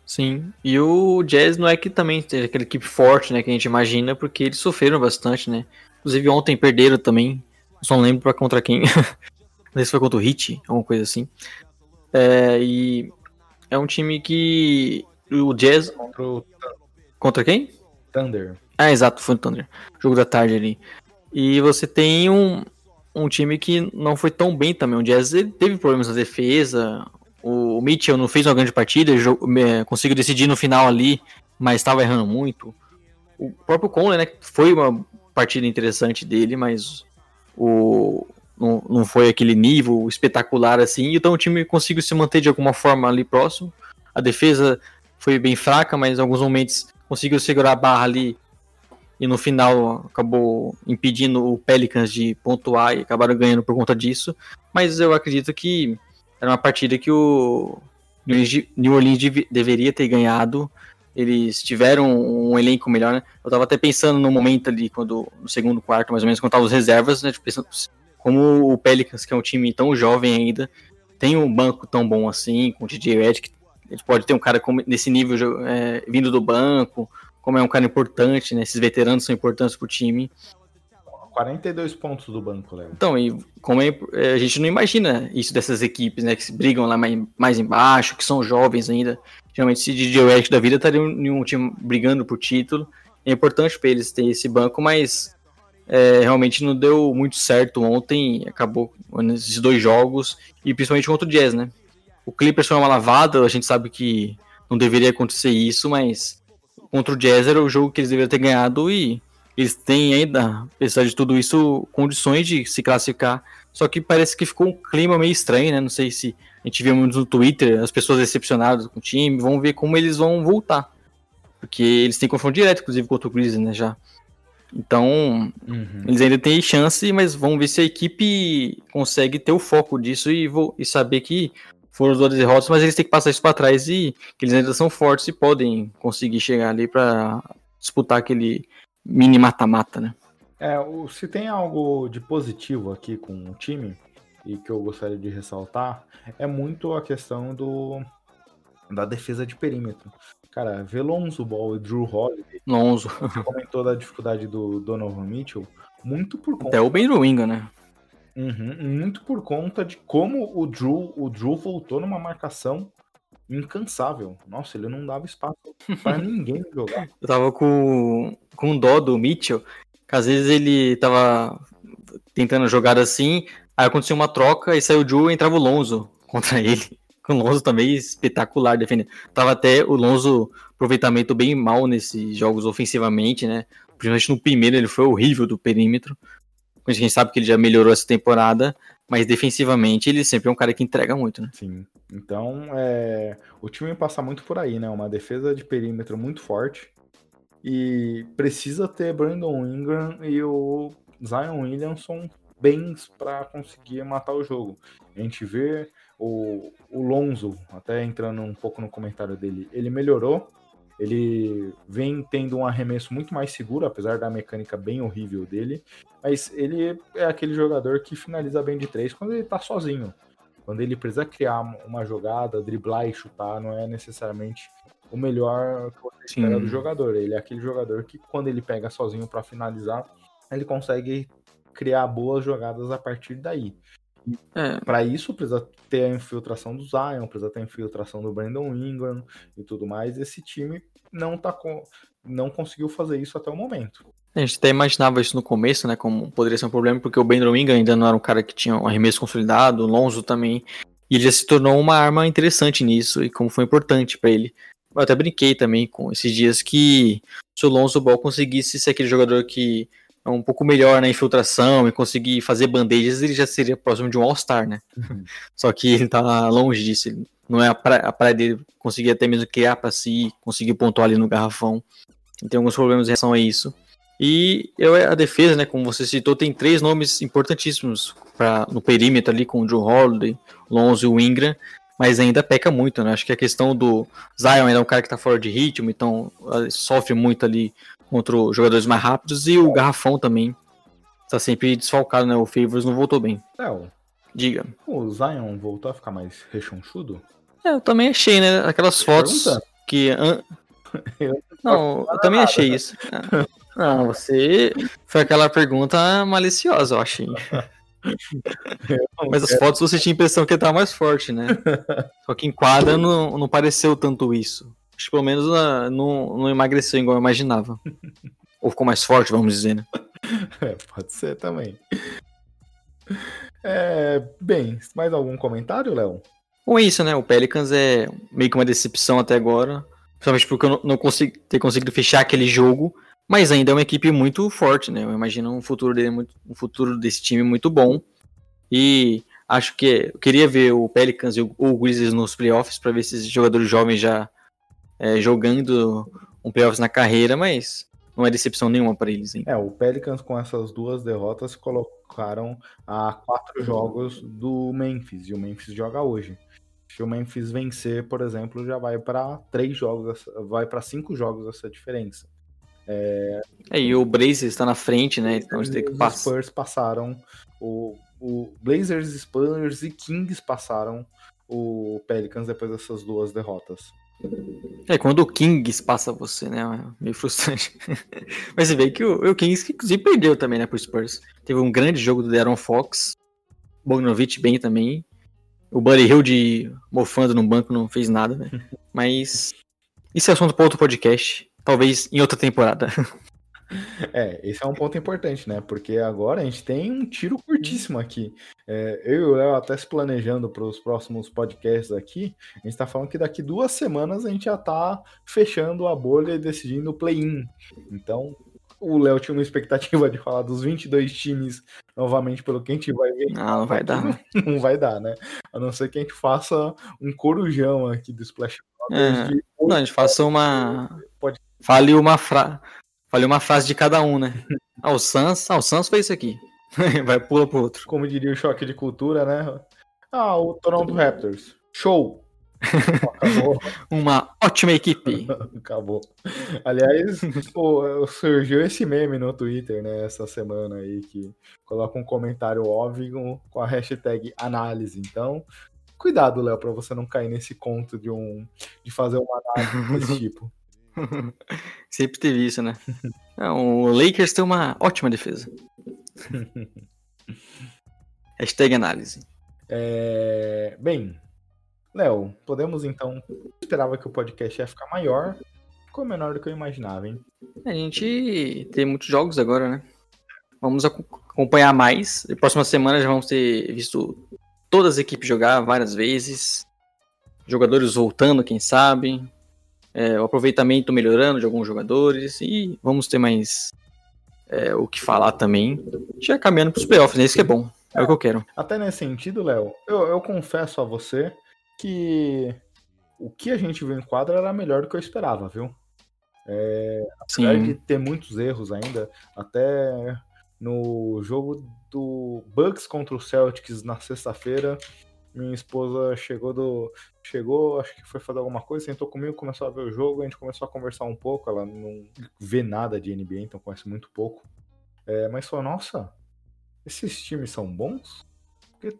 Sim, e o Jazz não é que também seja aquela equipe forte, né, que a gente imagina, porque eles sofreram bastante, né? Inclusive ontem perderam também, só não lembro pra contra quem. não sei se foi contra o Hit, alguma coisa assim. É, e é um time que o Jazz... Contra, o... contra quem? Thunder. Ah, exato, foi o Thunder. Jogo da tarde ali. E você tem um, um time que não foi tão bem também. O Jazz teve problemas na defesa. O Mitchell não fez uma grande partida, conseguiu decidir no final ali, mas estava errando muito. O próprio Conley, né, foi uma partida interessante dele, mas o não, não foi aquele nível espetacular assim. Então o time conseguiu se manter de alguma forma ali próximo. A defesa foi bem fraca, mas em alguns momentos conseguiu segurar a barra ali e no final acabou impedindo o Pelicans de pontuar e acabaram ganhando por conta disso. Mas eu acredito que era uma partida que o New Orleans deveria ter ganhado. Eles tiveram um elenco melhor, né? Eu tava até pensando no momento ali, quando no segundo quarto, mais ou menos, quando tava os reservas, né? Tipo, pensando, como o Pelicans, que é um time tão jovem ainda, tem um banco tão bom assim, com o DJ Redick, ele pode ter um cara nesse nível é, vindo do banco, como é um cara importante, né? Esses veteranos são importantes pro time. 42 pontos do banco, Léo. Então, e como é, é, a gente não imagina isso dessas equipes, né? Que se brigam lá mais, mais embaixo, que são jovens ainda. Geralmente, se DJ West da vida estaria em um time brigando por título. É importante para eles ter esse banco, mas é, realmente não deu muito certo ontem, acabou nesses dois jogos, e principalmente contra o Jazz, né? O Clippers foi uma lavada, a gente sabe que não deveria acontecer isso, mas contra o Jazz era o jogo que eles deveriam ter ganhado e eles têm ainda, apesar de tudo isso, condições de se classificar. Só que parece que ficou um clima meio estranho, né? Não sei se a gente viu muito no Twitter, as pessoas decepcionadas com o time, vamos ver como eles vão voltar. Porque eles têm confronto direto, inclusive, contra o Grizzlies, né, já. Então, uhum. eles ainda têm chance, mas vamos ver se a equipe consegue ter o foco disso e, vou, e saber que foram os duas derrotas, mas eles têm que passar isso para trás e que eles ainda são fortes e podem conseguir chegar ali para disputar aquele mini mata-mata, né? É, se tem algo de positivo aqui com o time e que eu gostaria de ressaltar, é muito a questão do da defesa de perímetro. Cara, ver Lonzo Ball e Drew Holiday. Lonzo. Você comentou da dificuldade do Donovan Mitchell. Muito por conta. Até o Ben Winga, né? Uhum, muito por conta de como o Drew, o Drew voltou numa marcação incansável. Nossa, ele não dava espaço para ninguém jogar. Eu tava com, com dó do Mitchell, que às vezes ele tava tentando jogar assim, aí aconteceu uma troca e saiu o Drew e entrava o Lonzo contra ele o Lonzo também espetacular defendendo. Tava até o Lonzo aproveitamento bem mal nesses jogos ofensivamente, né? Principalmente no primeiro ele foi horrível do perímetro. A gente sabe que ele já melhorou essa temporada, mas defensivamente ele sempre é um cara que entrega muito, né? Sim. Então, é... o time passa muito por aí, né? Uma defesa de perímetro muito forte. E precisa ter Brandon Ingram e o Zion Williamson bens para conseguir matar o jogo. A gente vê o, o Lonzo, até entrando um pouco no comentário dele, ele melhorou. Ele vem tendo um arremesso muito mais seguro, apesar da mecânica bem horrível dele. Mas ele é aquele jogador que finaliza bem de três quando ele tá sozinho. Quando ele precisa criar uma jogada, driblar e chutar, não é necessariamente o melhor que você espera do jogador. Ele é aquele jogador que, quando ele pega sozinho para finalizar, ele consegue criar boas jogadas a partir daí. É. Para isso, precisa ter a infiltração do Zion, precisa ter a infiltração do Brandon Ingram e tudo mais. Esse time não, tá com, não conseguiu fazer isso até o momento. A gente até imaginava isso no começo, né? Como poderia ser um problema, porque o Brandon Ingram ainda não era um cara que tinha um arremesso consolidado, o Lonzo também. E ele já se tornou uma arma interessante nisso, e como foi importante para ele. Eu até brinquei também com esses dias que se o Lonzo Ball conseguisse ser aquele jogador que um pouco melhor na infiltração e conseguir fazer bandejas, ele já seria próximo de um All-Star, né? Uhum. Só que ele tá longe disso. Não é a praia, a praia dele conseguir até mesmo criar para si, conseguir pontuar ali no garrafão. Ele tem alguns problemas em relação a isso. E eu, a defesa, né, como você citou, tem três nomes importantíssimos pra, no perímetro ali, com o Joe Holiday, Lonzo e o Ingram, mas ainda peca muito, né? Acho que a questão do Zion ainda é um cara que tá fora de ritmo, então sofre muito ali contra os jogadores mais rápidos e o Garrafão também está sempre desfalcado, né? O Favors não voltou bem. É, Diga. O Zion voltou a ficar mais rechonchudo? É, eu também achei, né? Aquelas fotos Pergunta? que. An... eu não, eu também achei isso. Não, você. Foi aquela pergunta maliciosa, eu achei. Mas as fotos você tinha a impressão que ele tava mais forte, né? Só que em quadra não, não pareceu tanto isso. Acho que pelo menos uh, não, não emagreceu igual eu imaginava. Ou ficou mais forte, vamos dizer, né? É, pode ser também. É, bem, mais algum comentário, Léo? Bom, é isso, né? O Pelicans é meio que uma decepção até agora. Principalmente porque eu não, não consigo ter conseguido fechar aquele jogo. Mas ainda é uma equipe muito forte, né? Eu imagino um futuro dele muito, um futuro desse time muito bom. E acho que eu queria ver o Pelicans e o, o Grizzlies nos playoffs para ver se esses jogadores jovens já é, jogando um playoffs na carreira, mas não é decepção nenhuma para eles. Hein? É, o Pelicans com essas duas derrotas colocaram a quatro jogos do Memphis, e o Memphis joga hoje. Se o Memphis vencer, por exemplo, já vai para três jogos, vai para cinco jogos essa diferença. É... é, e o Blazers está na frente, né? Então. Os Spurs passaram, o, o Blazers, Spurs e Kings passaram o Pelicans depois dessas duas derrotas. É, quando o Kings passa você, né? É meio frustrante. Mas você vê que o, o Kings, inclusive, perdeu também, né, pro Spurs. Teve um grande jogo do Deron Fox. Bogdanovich bem também. O Buddy Hill de mofando no banco não fez nada, né? Mas isso é assunto para outro podcast. Talvez em outra temporada. É, esse é um ponto importante, né? Porque agora a gente tem um tiro curtíssimo aqui. É, eu e o Léo até se planejando para os próximos podcasts aqui, a gente está falando que daqui duas semanas a gente já está fechando a bolha e decidindo o play-in. Então, o Léo tinha uma expectativa de falar dos 22 times novamente, pelo que a gente vai ver. Não, não vai dar. Né? Não vai dar, né? A não ser que a gente faça um corujão aqui do Splash é. Não, a gente faça uma. Pode... Fale uma frase. Fale uma frase de cada um, né? Ah, o Sans, ah, o Sans fez isso aqui. Vai, pula pro outro. Como diria o choque de cultura, né? Ah, o Toronto Raptors. Show! Acabou. Uma ótima equipe. Acabou. Aliás, pô, surgiu esse meme no Twitter, né, essa semana aí, que coloca um comentário óbvio com a hashtag análise. Então, cuidado, Léo, para você não cair nesse conto de um de fazer uma análise desse tipo. Sempre teve isso, né? Não, o Lakers tem uma ótima defesa. Hashtag análise. É... Bem, Léo, podemos então. Eu esperava que o podcast ia ficar maior. Ficou menor do que eu imaginava, hein? A gente tem muitos jogos agora, né? Vamos acompanhar mais. Na próxima semana já vamos ter visto todas as equipes jogar várias vezes. Jogadores voltando, quem sabe é, o aproveitamento melhorando de alguns jogadores e vamos ter mais é, o que falar também. Já caminhando para os playoffs, né? Isso que é bom. É, é, o que eu quero. Até nesse sentido, Léo, eu, eu confesso a você que o que a gente viu em quadra era melhor do que eu esperava, viu? É, apesar Sim. de ter muitos erros ainda, até no jogo do Bucks contra o Celtics na sexta-feira, minha esposa chegou do. Chegou, acho que foi fazer alguma coisa, sentou comigo, começou a ver o jogo, a gente começou a conversar um pouco. Ela não vê nada de NBA, então conhece muito pouco. É, mas falou, nossa, esses times são bons? Porque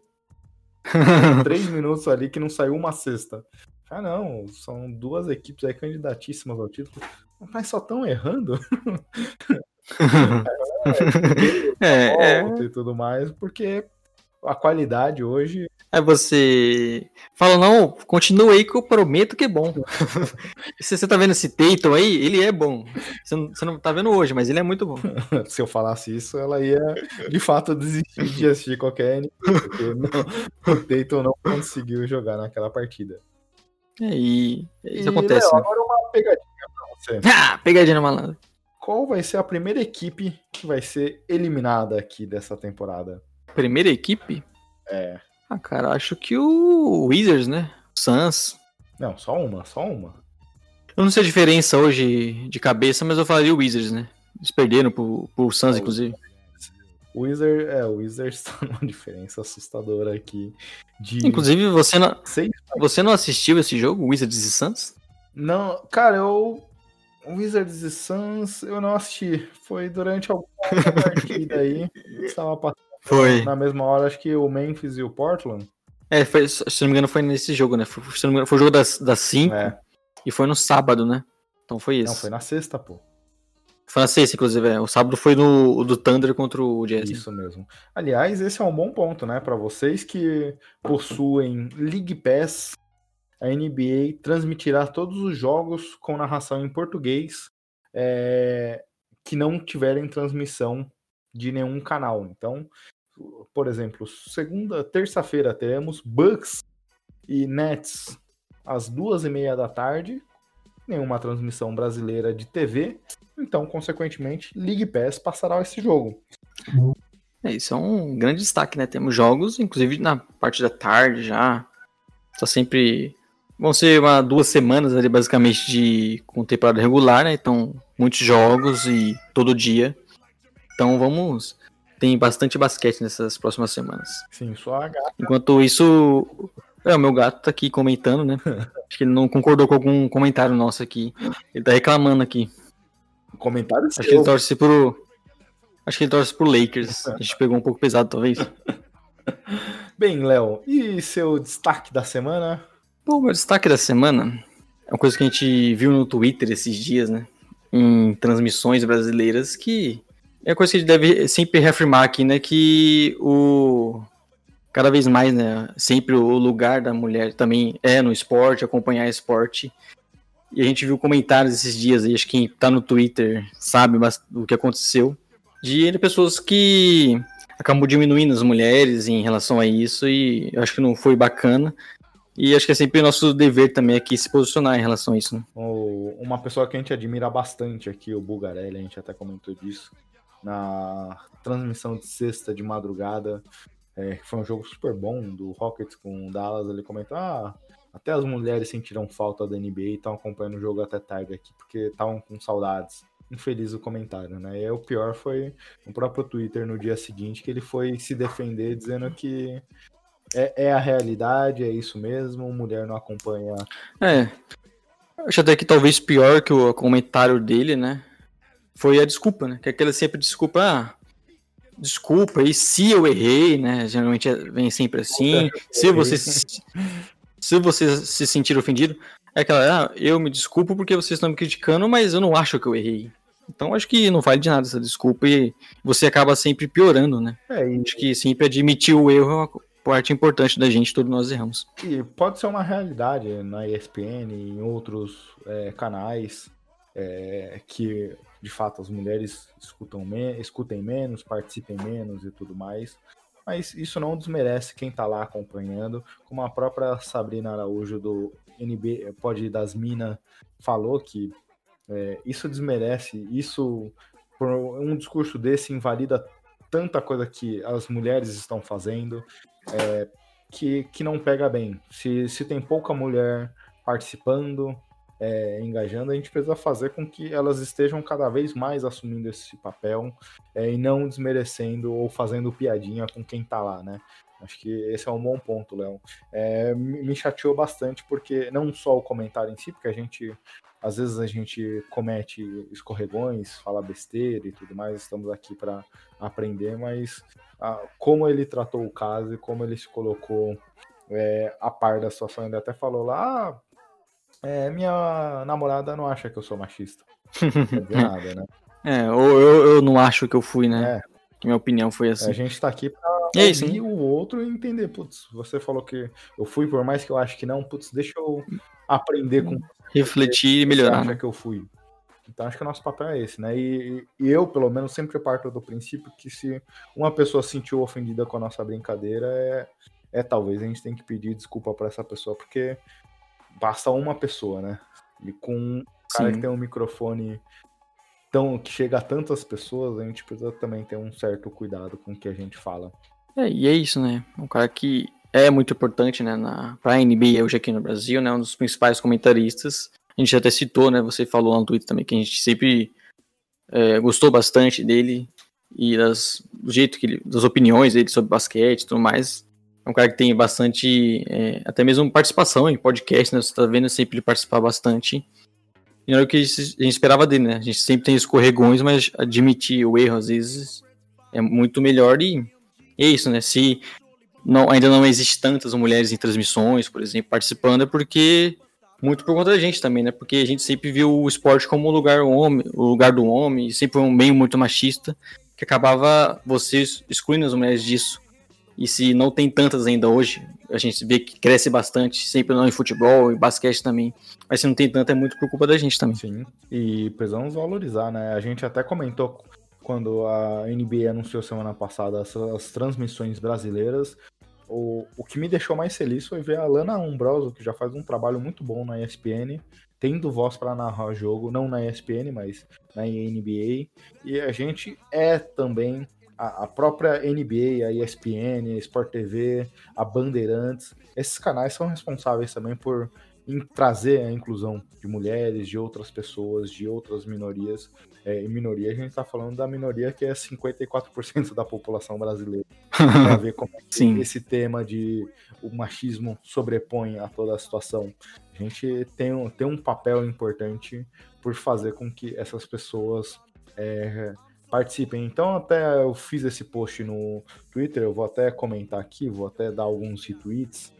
três minutos ali que não saiu uma cesta. Ah, não, são duas equipes aí candidatíssimas ao título. Mas só estão errando? é, é, é. E tudo mais, porque a qualidade hoje. Aí você fala, não, continua aí que eu prometo que é bom. Se você tá vendo esse Tatum aí, ele é bom. Você não, você não tá vendo hoje, mas ele é muito bom. Se eu falasse isso, ela ia de fato desistir de assistir qualquer NBA, porque não, o Tatum não conseguiu jogar naquela partida. É, e isso e, acontece. Léo, né? Agora uma pegadinha pra você. Ah, pegadinha malandro. Qual vai ser a primeira equipe que vai ser eliminada aqui dessa temporada? Primeira equipe? É. Ah, cara, acho que o Wizards, né? O Suns. Não, só uma, só uma. Eu não sei a diferença hoje de cabeça, mas eu falaria o Wizards, né? Eles perderam pro, pro Suns, é, inclusive. O Wizards, é, o Wizards tá numa diferença assustadora aqui. De inclusive, você não, você não assistiu esse jogo, Wizards e Suns? Não, cara, eu. Wizards e Suns, eu não assisti. Foi durante alguma partida aí. Estava passando foi. Na mesma hora, acho que o Memphis e o Portland. É, foi, se não me engano, foi nesse jogo, né? Foi, se não me engano, foi o jogo das 5 das cinco, é. e foi no sábado, né? Então foi isso. Não, foi na sexta, pô. Foi na sexta, inclusive, é. O sábado foi no do Thunder contra o Jazz. Isso mesmo. Aliás, esse é um bom ponto, né? Para vocês que possuem League Pass, a NBA transmitirá todos os jogos com narração em português é, que não tiverem transmissão de nenhum canal. Então, por exemplo, segunda, terça-feira teremos Bucks e Nets às duas e meia da tarde, nenhuma transmissão brasileira de TV, então, consequentemente, League Pass passará esse jogo. É, isso é um grande destaque, né? Temos jogos, inclusive na parte da tarde já. Tá sempre. Vão ser uma, duas semanas ali, basicamente, de com temporada regular, né? Então, muitos jogos e todo dia. Então vamos tem bastante basquete nessas próximas semanas. Sim, só a gata. Enquanto isso, é, o meu gato tá aqui comentando, né? Acho que ele não concordou com algum comentário nosso aqui. Ele tá reclamando aqui. Comentário Acho seu. que ele torce pro. Acho que ele torce pro Lakers. A gente pegou um pouco pesado, talvez. Bem, Léo, e seu destaque da semana? Bom, meu destaque da semana é uma coisa que a gente viu no Twitter esses dias, né? Em transmissões brasileiras que é coisa que a gente deve sempre reafirmar aqui, né? Que o. Cada vez mais, né? Sempre o lugar da mulher também é no esporte, acompanhar esporte. E a gente viu comentários esses dias aí, acho que quem tá no Twitter sabe o que aconteceu. De pessoas que acabam diminuindo as mulheres em relação a isso e acho que não foi bacana. E acho que é sempre nosso dever também aqui se posicionar em relação a isso. Né? Uma pessoa que a gente admira bastante aqui, o Bugarelli, a gente até comentou disso, na transmissão de sexta de madrugada, é, que foi um jogo super bom do Rockets com o Dallas, ele comentou, ah, até as mulheres sentiram falta da NBA e estão acompanhando o jogo até tarde aqui, porque estavam com saudades. Infeliz o comentário, né? E o pior foi no próprio Twitter no dia seguinte, que ele foi se defender dizendo que é, é a realidade, é isso mesmo, mulher não acompanha. É. Acho até que talvez pior que o comentário dele, né? Foi a desculpa, né? Que aquela sempre desculpa, ah, desculpa, e se eu errei, né? Geralmente vem sempre assim. Se você se, se você se sentir ofendido, é aquela, ah, eu me desculpo porque vocês estão me criticando, mas eu não acho que eu errei. Então acho que não vale de nada essa desculpa e você acaba sempre piorando, né? É, e... Acho que sempre admitir o erro é uma parte importante da gente, todos nós erramos. E pode ser uma realidade na ESPN, em outros é, canais, é, que de fato as mulheres escutam me escutem menos, participem menos e tudo mais. Mas isso não desmerece quem está lá acompanhando, como a própria Sabrina Araújo do NB Pode das Minas falou que é, isso desmerece, isso por um discurso desse invalida tanta coisa que as mulheres estão fazendo é, que, que não pega bem. Se, se tem pouca mulher participando, é, engajando, a gente precisa fazer com que elas estejam cada vez mais assumindo esse papel é, e não desmerecendo ou fazendo piadinha com quem tá lá, né? Acho que esse é um bom ponto, Léo. É, me chateou bastante porque não só o comentário em si, porque a gente às vezes a gente comete escorregões, fala besteira e tudo mais, estamos aqui para aprender, mas ah, como ele tratou o caso e como ele se colocou é, a par da situação, ele até falou lá, ah, é, minha namorada não acha que eu sou machista. Não quer nada, né? É, ou eu, eu não acho que eu fui, né? É. Minha opinião foi assim. A gente tá aqui pra é ouvir o outro e entender. Putz, você falou que eu fui, por mais que eu acho que não, putz, deixa eu aprender com. Refletir e melhorar. Acha né? que eu fui. Então acho que o nosso papel é esse, né? E, e, eu, pelo menos, sempre parto do princípio que se uma pessoa se sentiu ofendida com a nossa brincadeira, é, é talvez a gente tem que pedir desculpa para essa pessoa, porque basta uma pessoa, né? E com um cara Sim. que tem um microfone tão, que chega a tantas pessoas, a gente precisa também ter um certo cuidado com o que a gente fala. É, e é isso, né? Um cara que é muito importante, né, na, pra NBA hoje aqui no Brasil, né? Um dos principais comentaristas. A gente até citou, né? Você falou lá no Twitter também que a gente sempre é, gostou bastante dele e das, do jeito que ele, das opiniões dele sobre basquete e tudo mais. É um cara que tem bastante, é, até mesmo participação em podcast, né? Você tá vendo sempre ele participar bastante. E não era o que a gente, esperava dele, né? A gente sempre tem escorregões, mas admitir o erro às vezes é muito melhor e, é isso, né? Se não, ainda não existe tantas mulheres em transmissões, por exemplo, participando, é porque muito por conta da gente também, né? Porque a gente sempre viu o esporte como o lugar, homem, o lugar do homem, sempre um meio muito machista, que acabava vocês excluindo as mulheres disso. E se não tem tantas ainda hoje, a gente vê que cresce bastante, sempre não em futebol, em basquete também. Mas se não tem tanto, é muito por culpa da gente também. Sim, e precisamos valorizar, né? A gente até comentou quando a NBA anunciou semana passada as, as transmissões brasileiras. O, o que me deixou mais feliz foi ver a Lana Umbroso, que já faz um trabalho muito bom na ESPN, tendo voz para narrar o jogo, não na ESPN, mas na NBA. E a gente é também a, própria NBA, a ESPN, a Sport TV, a Bandeirantes, esses canais são responsáveis também por em trazer a inclusão de mulheres, de outras pessoas, de outras minorias. É, em minoria, a gente está falando da minoria que é 54% da população brasileira. Para ver como é esse tema de o machismo sobrepõe a toda a situação. A gente tem, um, tem um papel importante por fazer com que essas pessoas é, participem. Então, até eu fiz esse post no Twitter, eu vou até comentar aqui, vou até dar alguns retweets.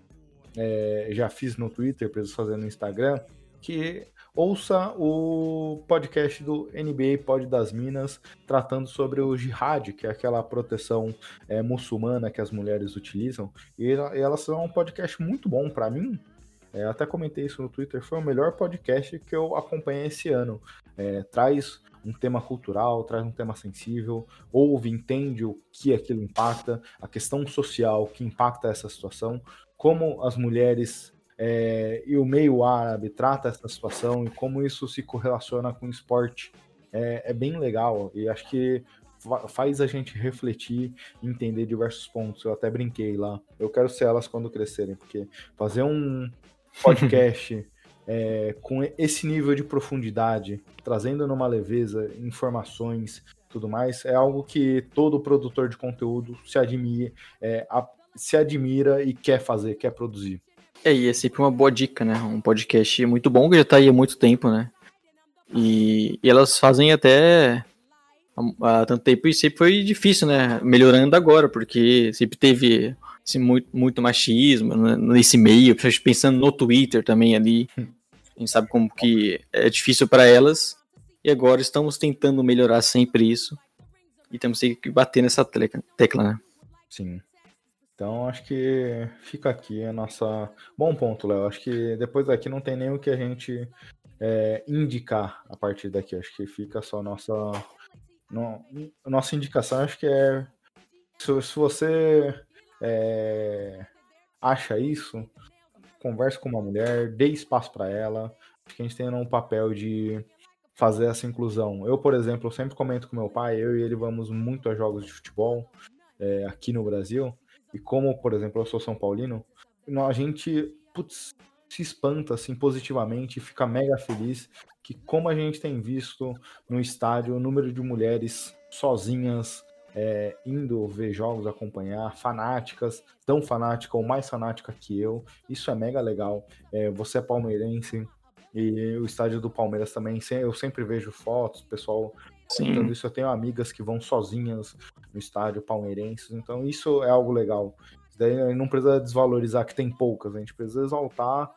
É, já fiz no Twitter, preciso fazer no Instagram, que ouça o podcast do NBA Pod das Minas, tratando sobre o jihad, que é aquela proteção é, muçulmana que as mulheres utilizam. E, e elas são um podcast muito bom para mim. É, até comentei isso no Twitter, foi o melhor podcast que eu acompanhei esse ano. É, traz um tema cultural, traz um tema sensível, ouve, entende o que aquilo impacta, a questão social que impacta essa situação, como as mulheres é, e o meio árabe trata essa situação e como isso se correlaciona com o esporte. É, é bem legal e acho que faz a gente refletir entender diversos pontos. Eu até brinquei lá. Eu quero ser elas quando crescerem, porque fazer um podcast é, com esse nível de profundidade, trazendo numa leveza informações, tudo mais, é algo que todo produtor de conteúdo se admira, é, a, se admira e quer fazer, quer produzir. É, e é sempre uma boa dica, né? Um podcast muito bom que já tá aí há muito tempo, né? E, e elas fazem até há tanto tempo e sempre foi difícil, né? Melhorando agora, porque sempre teve esse muito, muito machismo né? nesse meio, pensando no Twitter também ali. A gente sabe como que é difícil para elas. E agora estamos tentando melhorar sempre isso. E temos que bater nessa tecla, né? Sim. Então acho que fica aqui a nossa. Bom ponto, Léo. Acho que depois daqui não tem nem o que a gente é, indicar a partir daqui. Acho que fica só a nossa. No... Nossa indicação acho que é. Se, se você é... acha isso, converse com uma mulher, dê espaço para ela. Acho que a gente tem um papel de fazer essa inclusão. Eu, por exemplo, sempre comento com meu pai, eu e ele vamos muito a jogos de futebol é, aqui no Brasil. E como, por exemplo, eu sou São Paulino, a gente putz, se espanta assim positivamente, fica mega feliz que como a gente tem visto no estádio o número de mulheres sozinhas é, indo ver jogos, acompanhar, fanáticas, tão fanática ou mais fanática que eu. Isso é mega legal. É, você é palmeirense e o estádio do Palmeiras também, eu sempre vejo fotos, pessoal Sim. isso. Eu tenho amigas que vão sozinhas no estádio palmeirense, então isso é algo legal. Daí não precisa desvalorizar que tem poucas, a gente precisa exaltar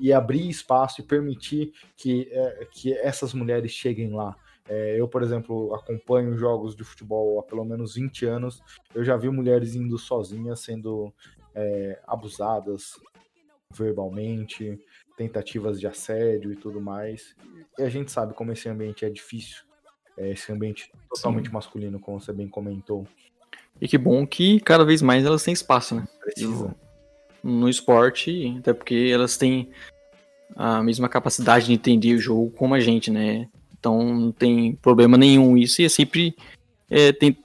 e abrir espaço e permitir que, é, que essas mulheres cheguem lá. É, eu, por exemplo, acompanho jogos de futebol há pelo menos 20 anos. Eu já vi mulheres indo sozinhas, sendo é, abusadas verbalmente, tentativas de assédio e tudo mais. E a gente sabe como esse ambiente é difícil. É esse ambiente totalmente Sim. masculino, como você bem comentou. E que bom que cada vez mais elas têm espaço, né? Precisa. No esporte, até porque elas têm a mesma capacidade de entender o jogo como a gente, né? Então não tem problema nenhum isso. E é sempre é, tem,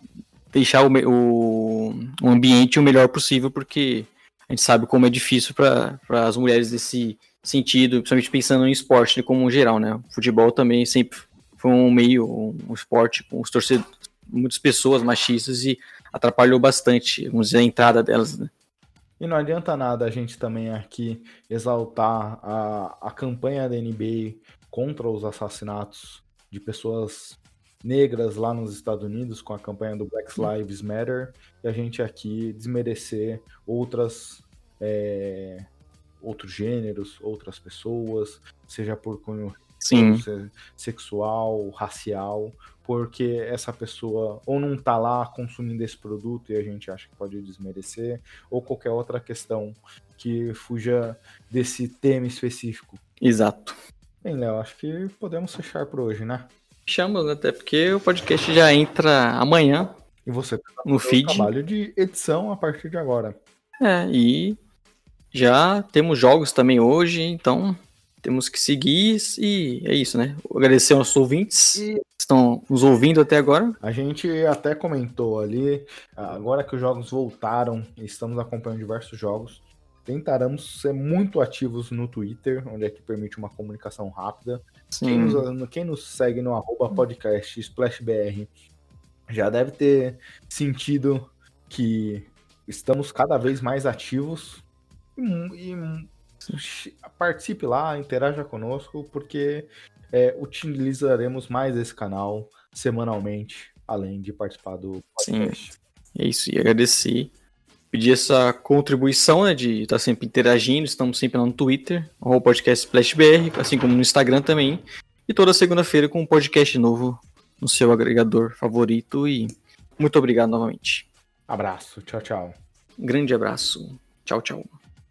deixar o, o, o, ambiente o melhor possível, porque a gente sabe como é difícil para as mulheres desse sentido, principalmente pensando em esporte né, como um geral, né? O futebol também sempre foi um meio, um, um esporte com os torcedores, muitas pessoas machistas e atrapalhou bastante, vamos dizer, a entrada delas, né? E não adianta nada a gente também aqui exaltar a, a campanha da NBA contra os assassinatos de pessoas negras lá nos Estados Unidos com a campanha do Black Lives Matter e a gente aqui desmerecer outras é, outros gêneros, outras pessoas, seja por cunho Sim. sexual, racial, porque essa pessoa ou não tá lá consumindo esse produto e a gente acha que pode desmerecer, ou qualquer outra questão que fuja desse tema específico. Exato. Bem, Léo, acho que podemos fechar por hoje, né? Fechamos, até porque o podcast já entra amanhã. E você tá no feed. trabalho de edição a partir de agora. É, e já temos jogos também hoje, então temos que seguir e é isso, né? Agradecer aos ouvintes e... que estão nos ouvindo até agora. A gente até comentou ali, agora que os jogos voltaram, estamos acompanhando diversos jogos tentaremos ser muito ativos no Twitter, onde é que permite uma comunicação rápida. Quem nos, quem nos, segue no arroba podcast SplashBR já deve ter sentido que estamos cada vez mais ativos e, e participe lá, interaja conosco, porque é, utilizaremos mais esse canal semanalmente, além de participar do podcast. Sim. É isso, e agradecer pedir essa contribuição, né, de estar tá sempre interagindo, estamos sempre lá no Twitter, o podcast SplashBR, assim como no Instagram também, e toda segunda-feira com um podcast novo no seu agregador favorito e muito obrigado novamente. Abraço, tchau, tchau. grande abraço, tchau, tchau.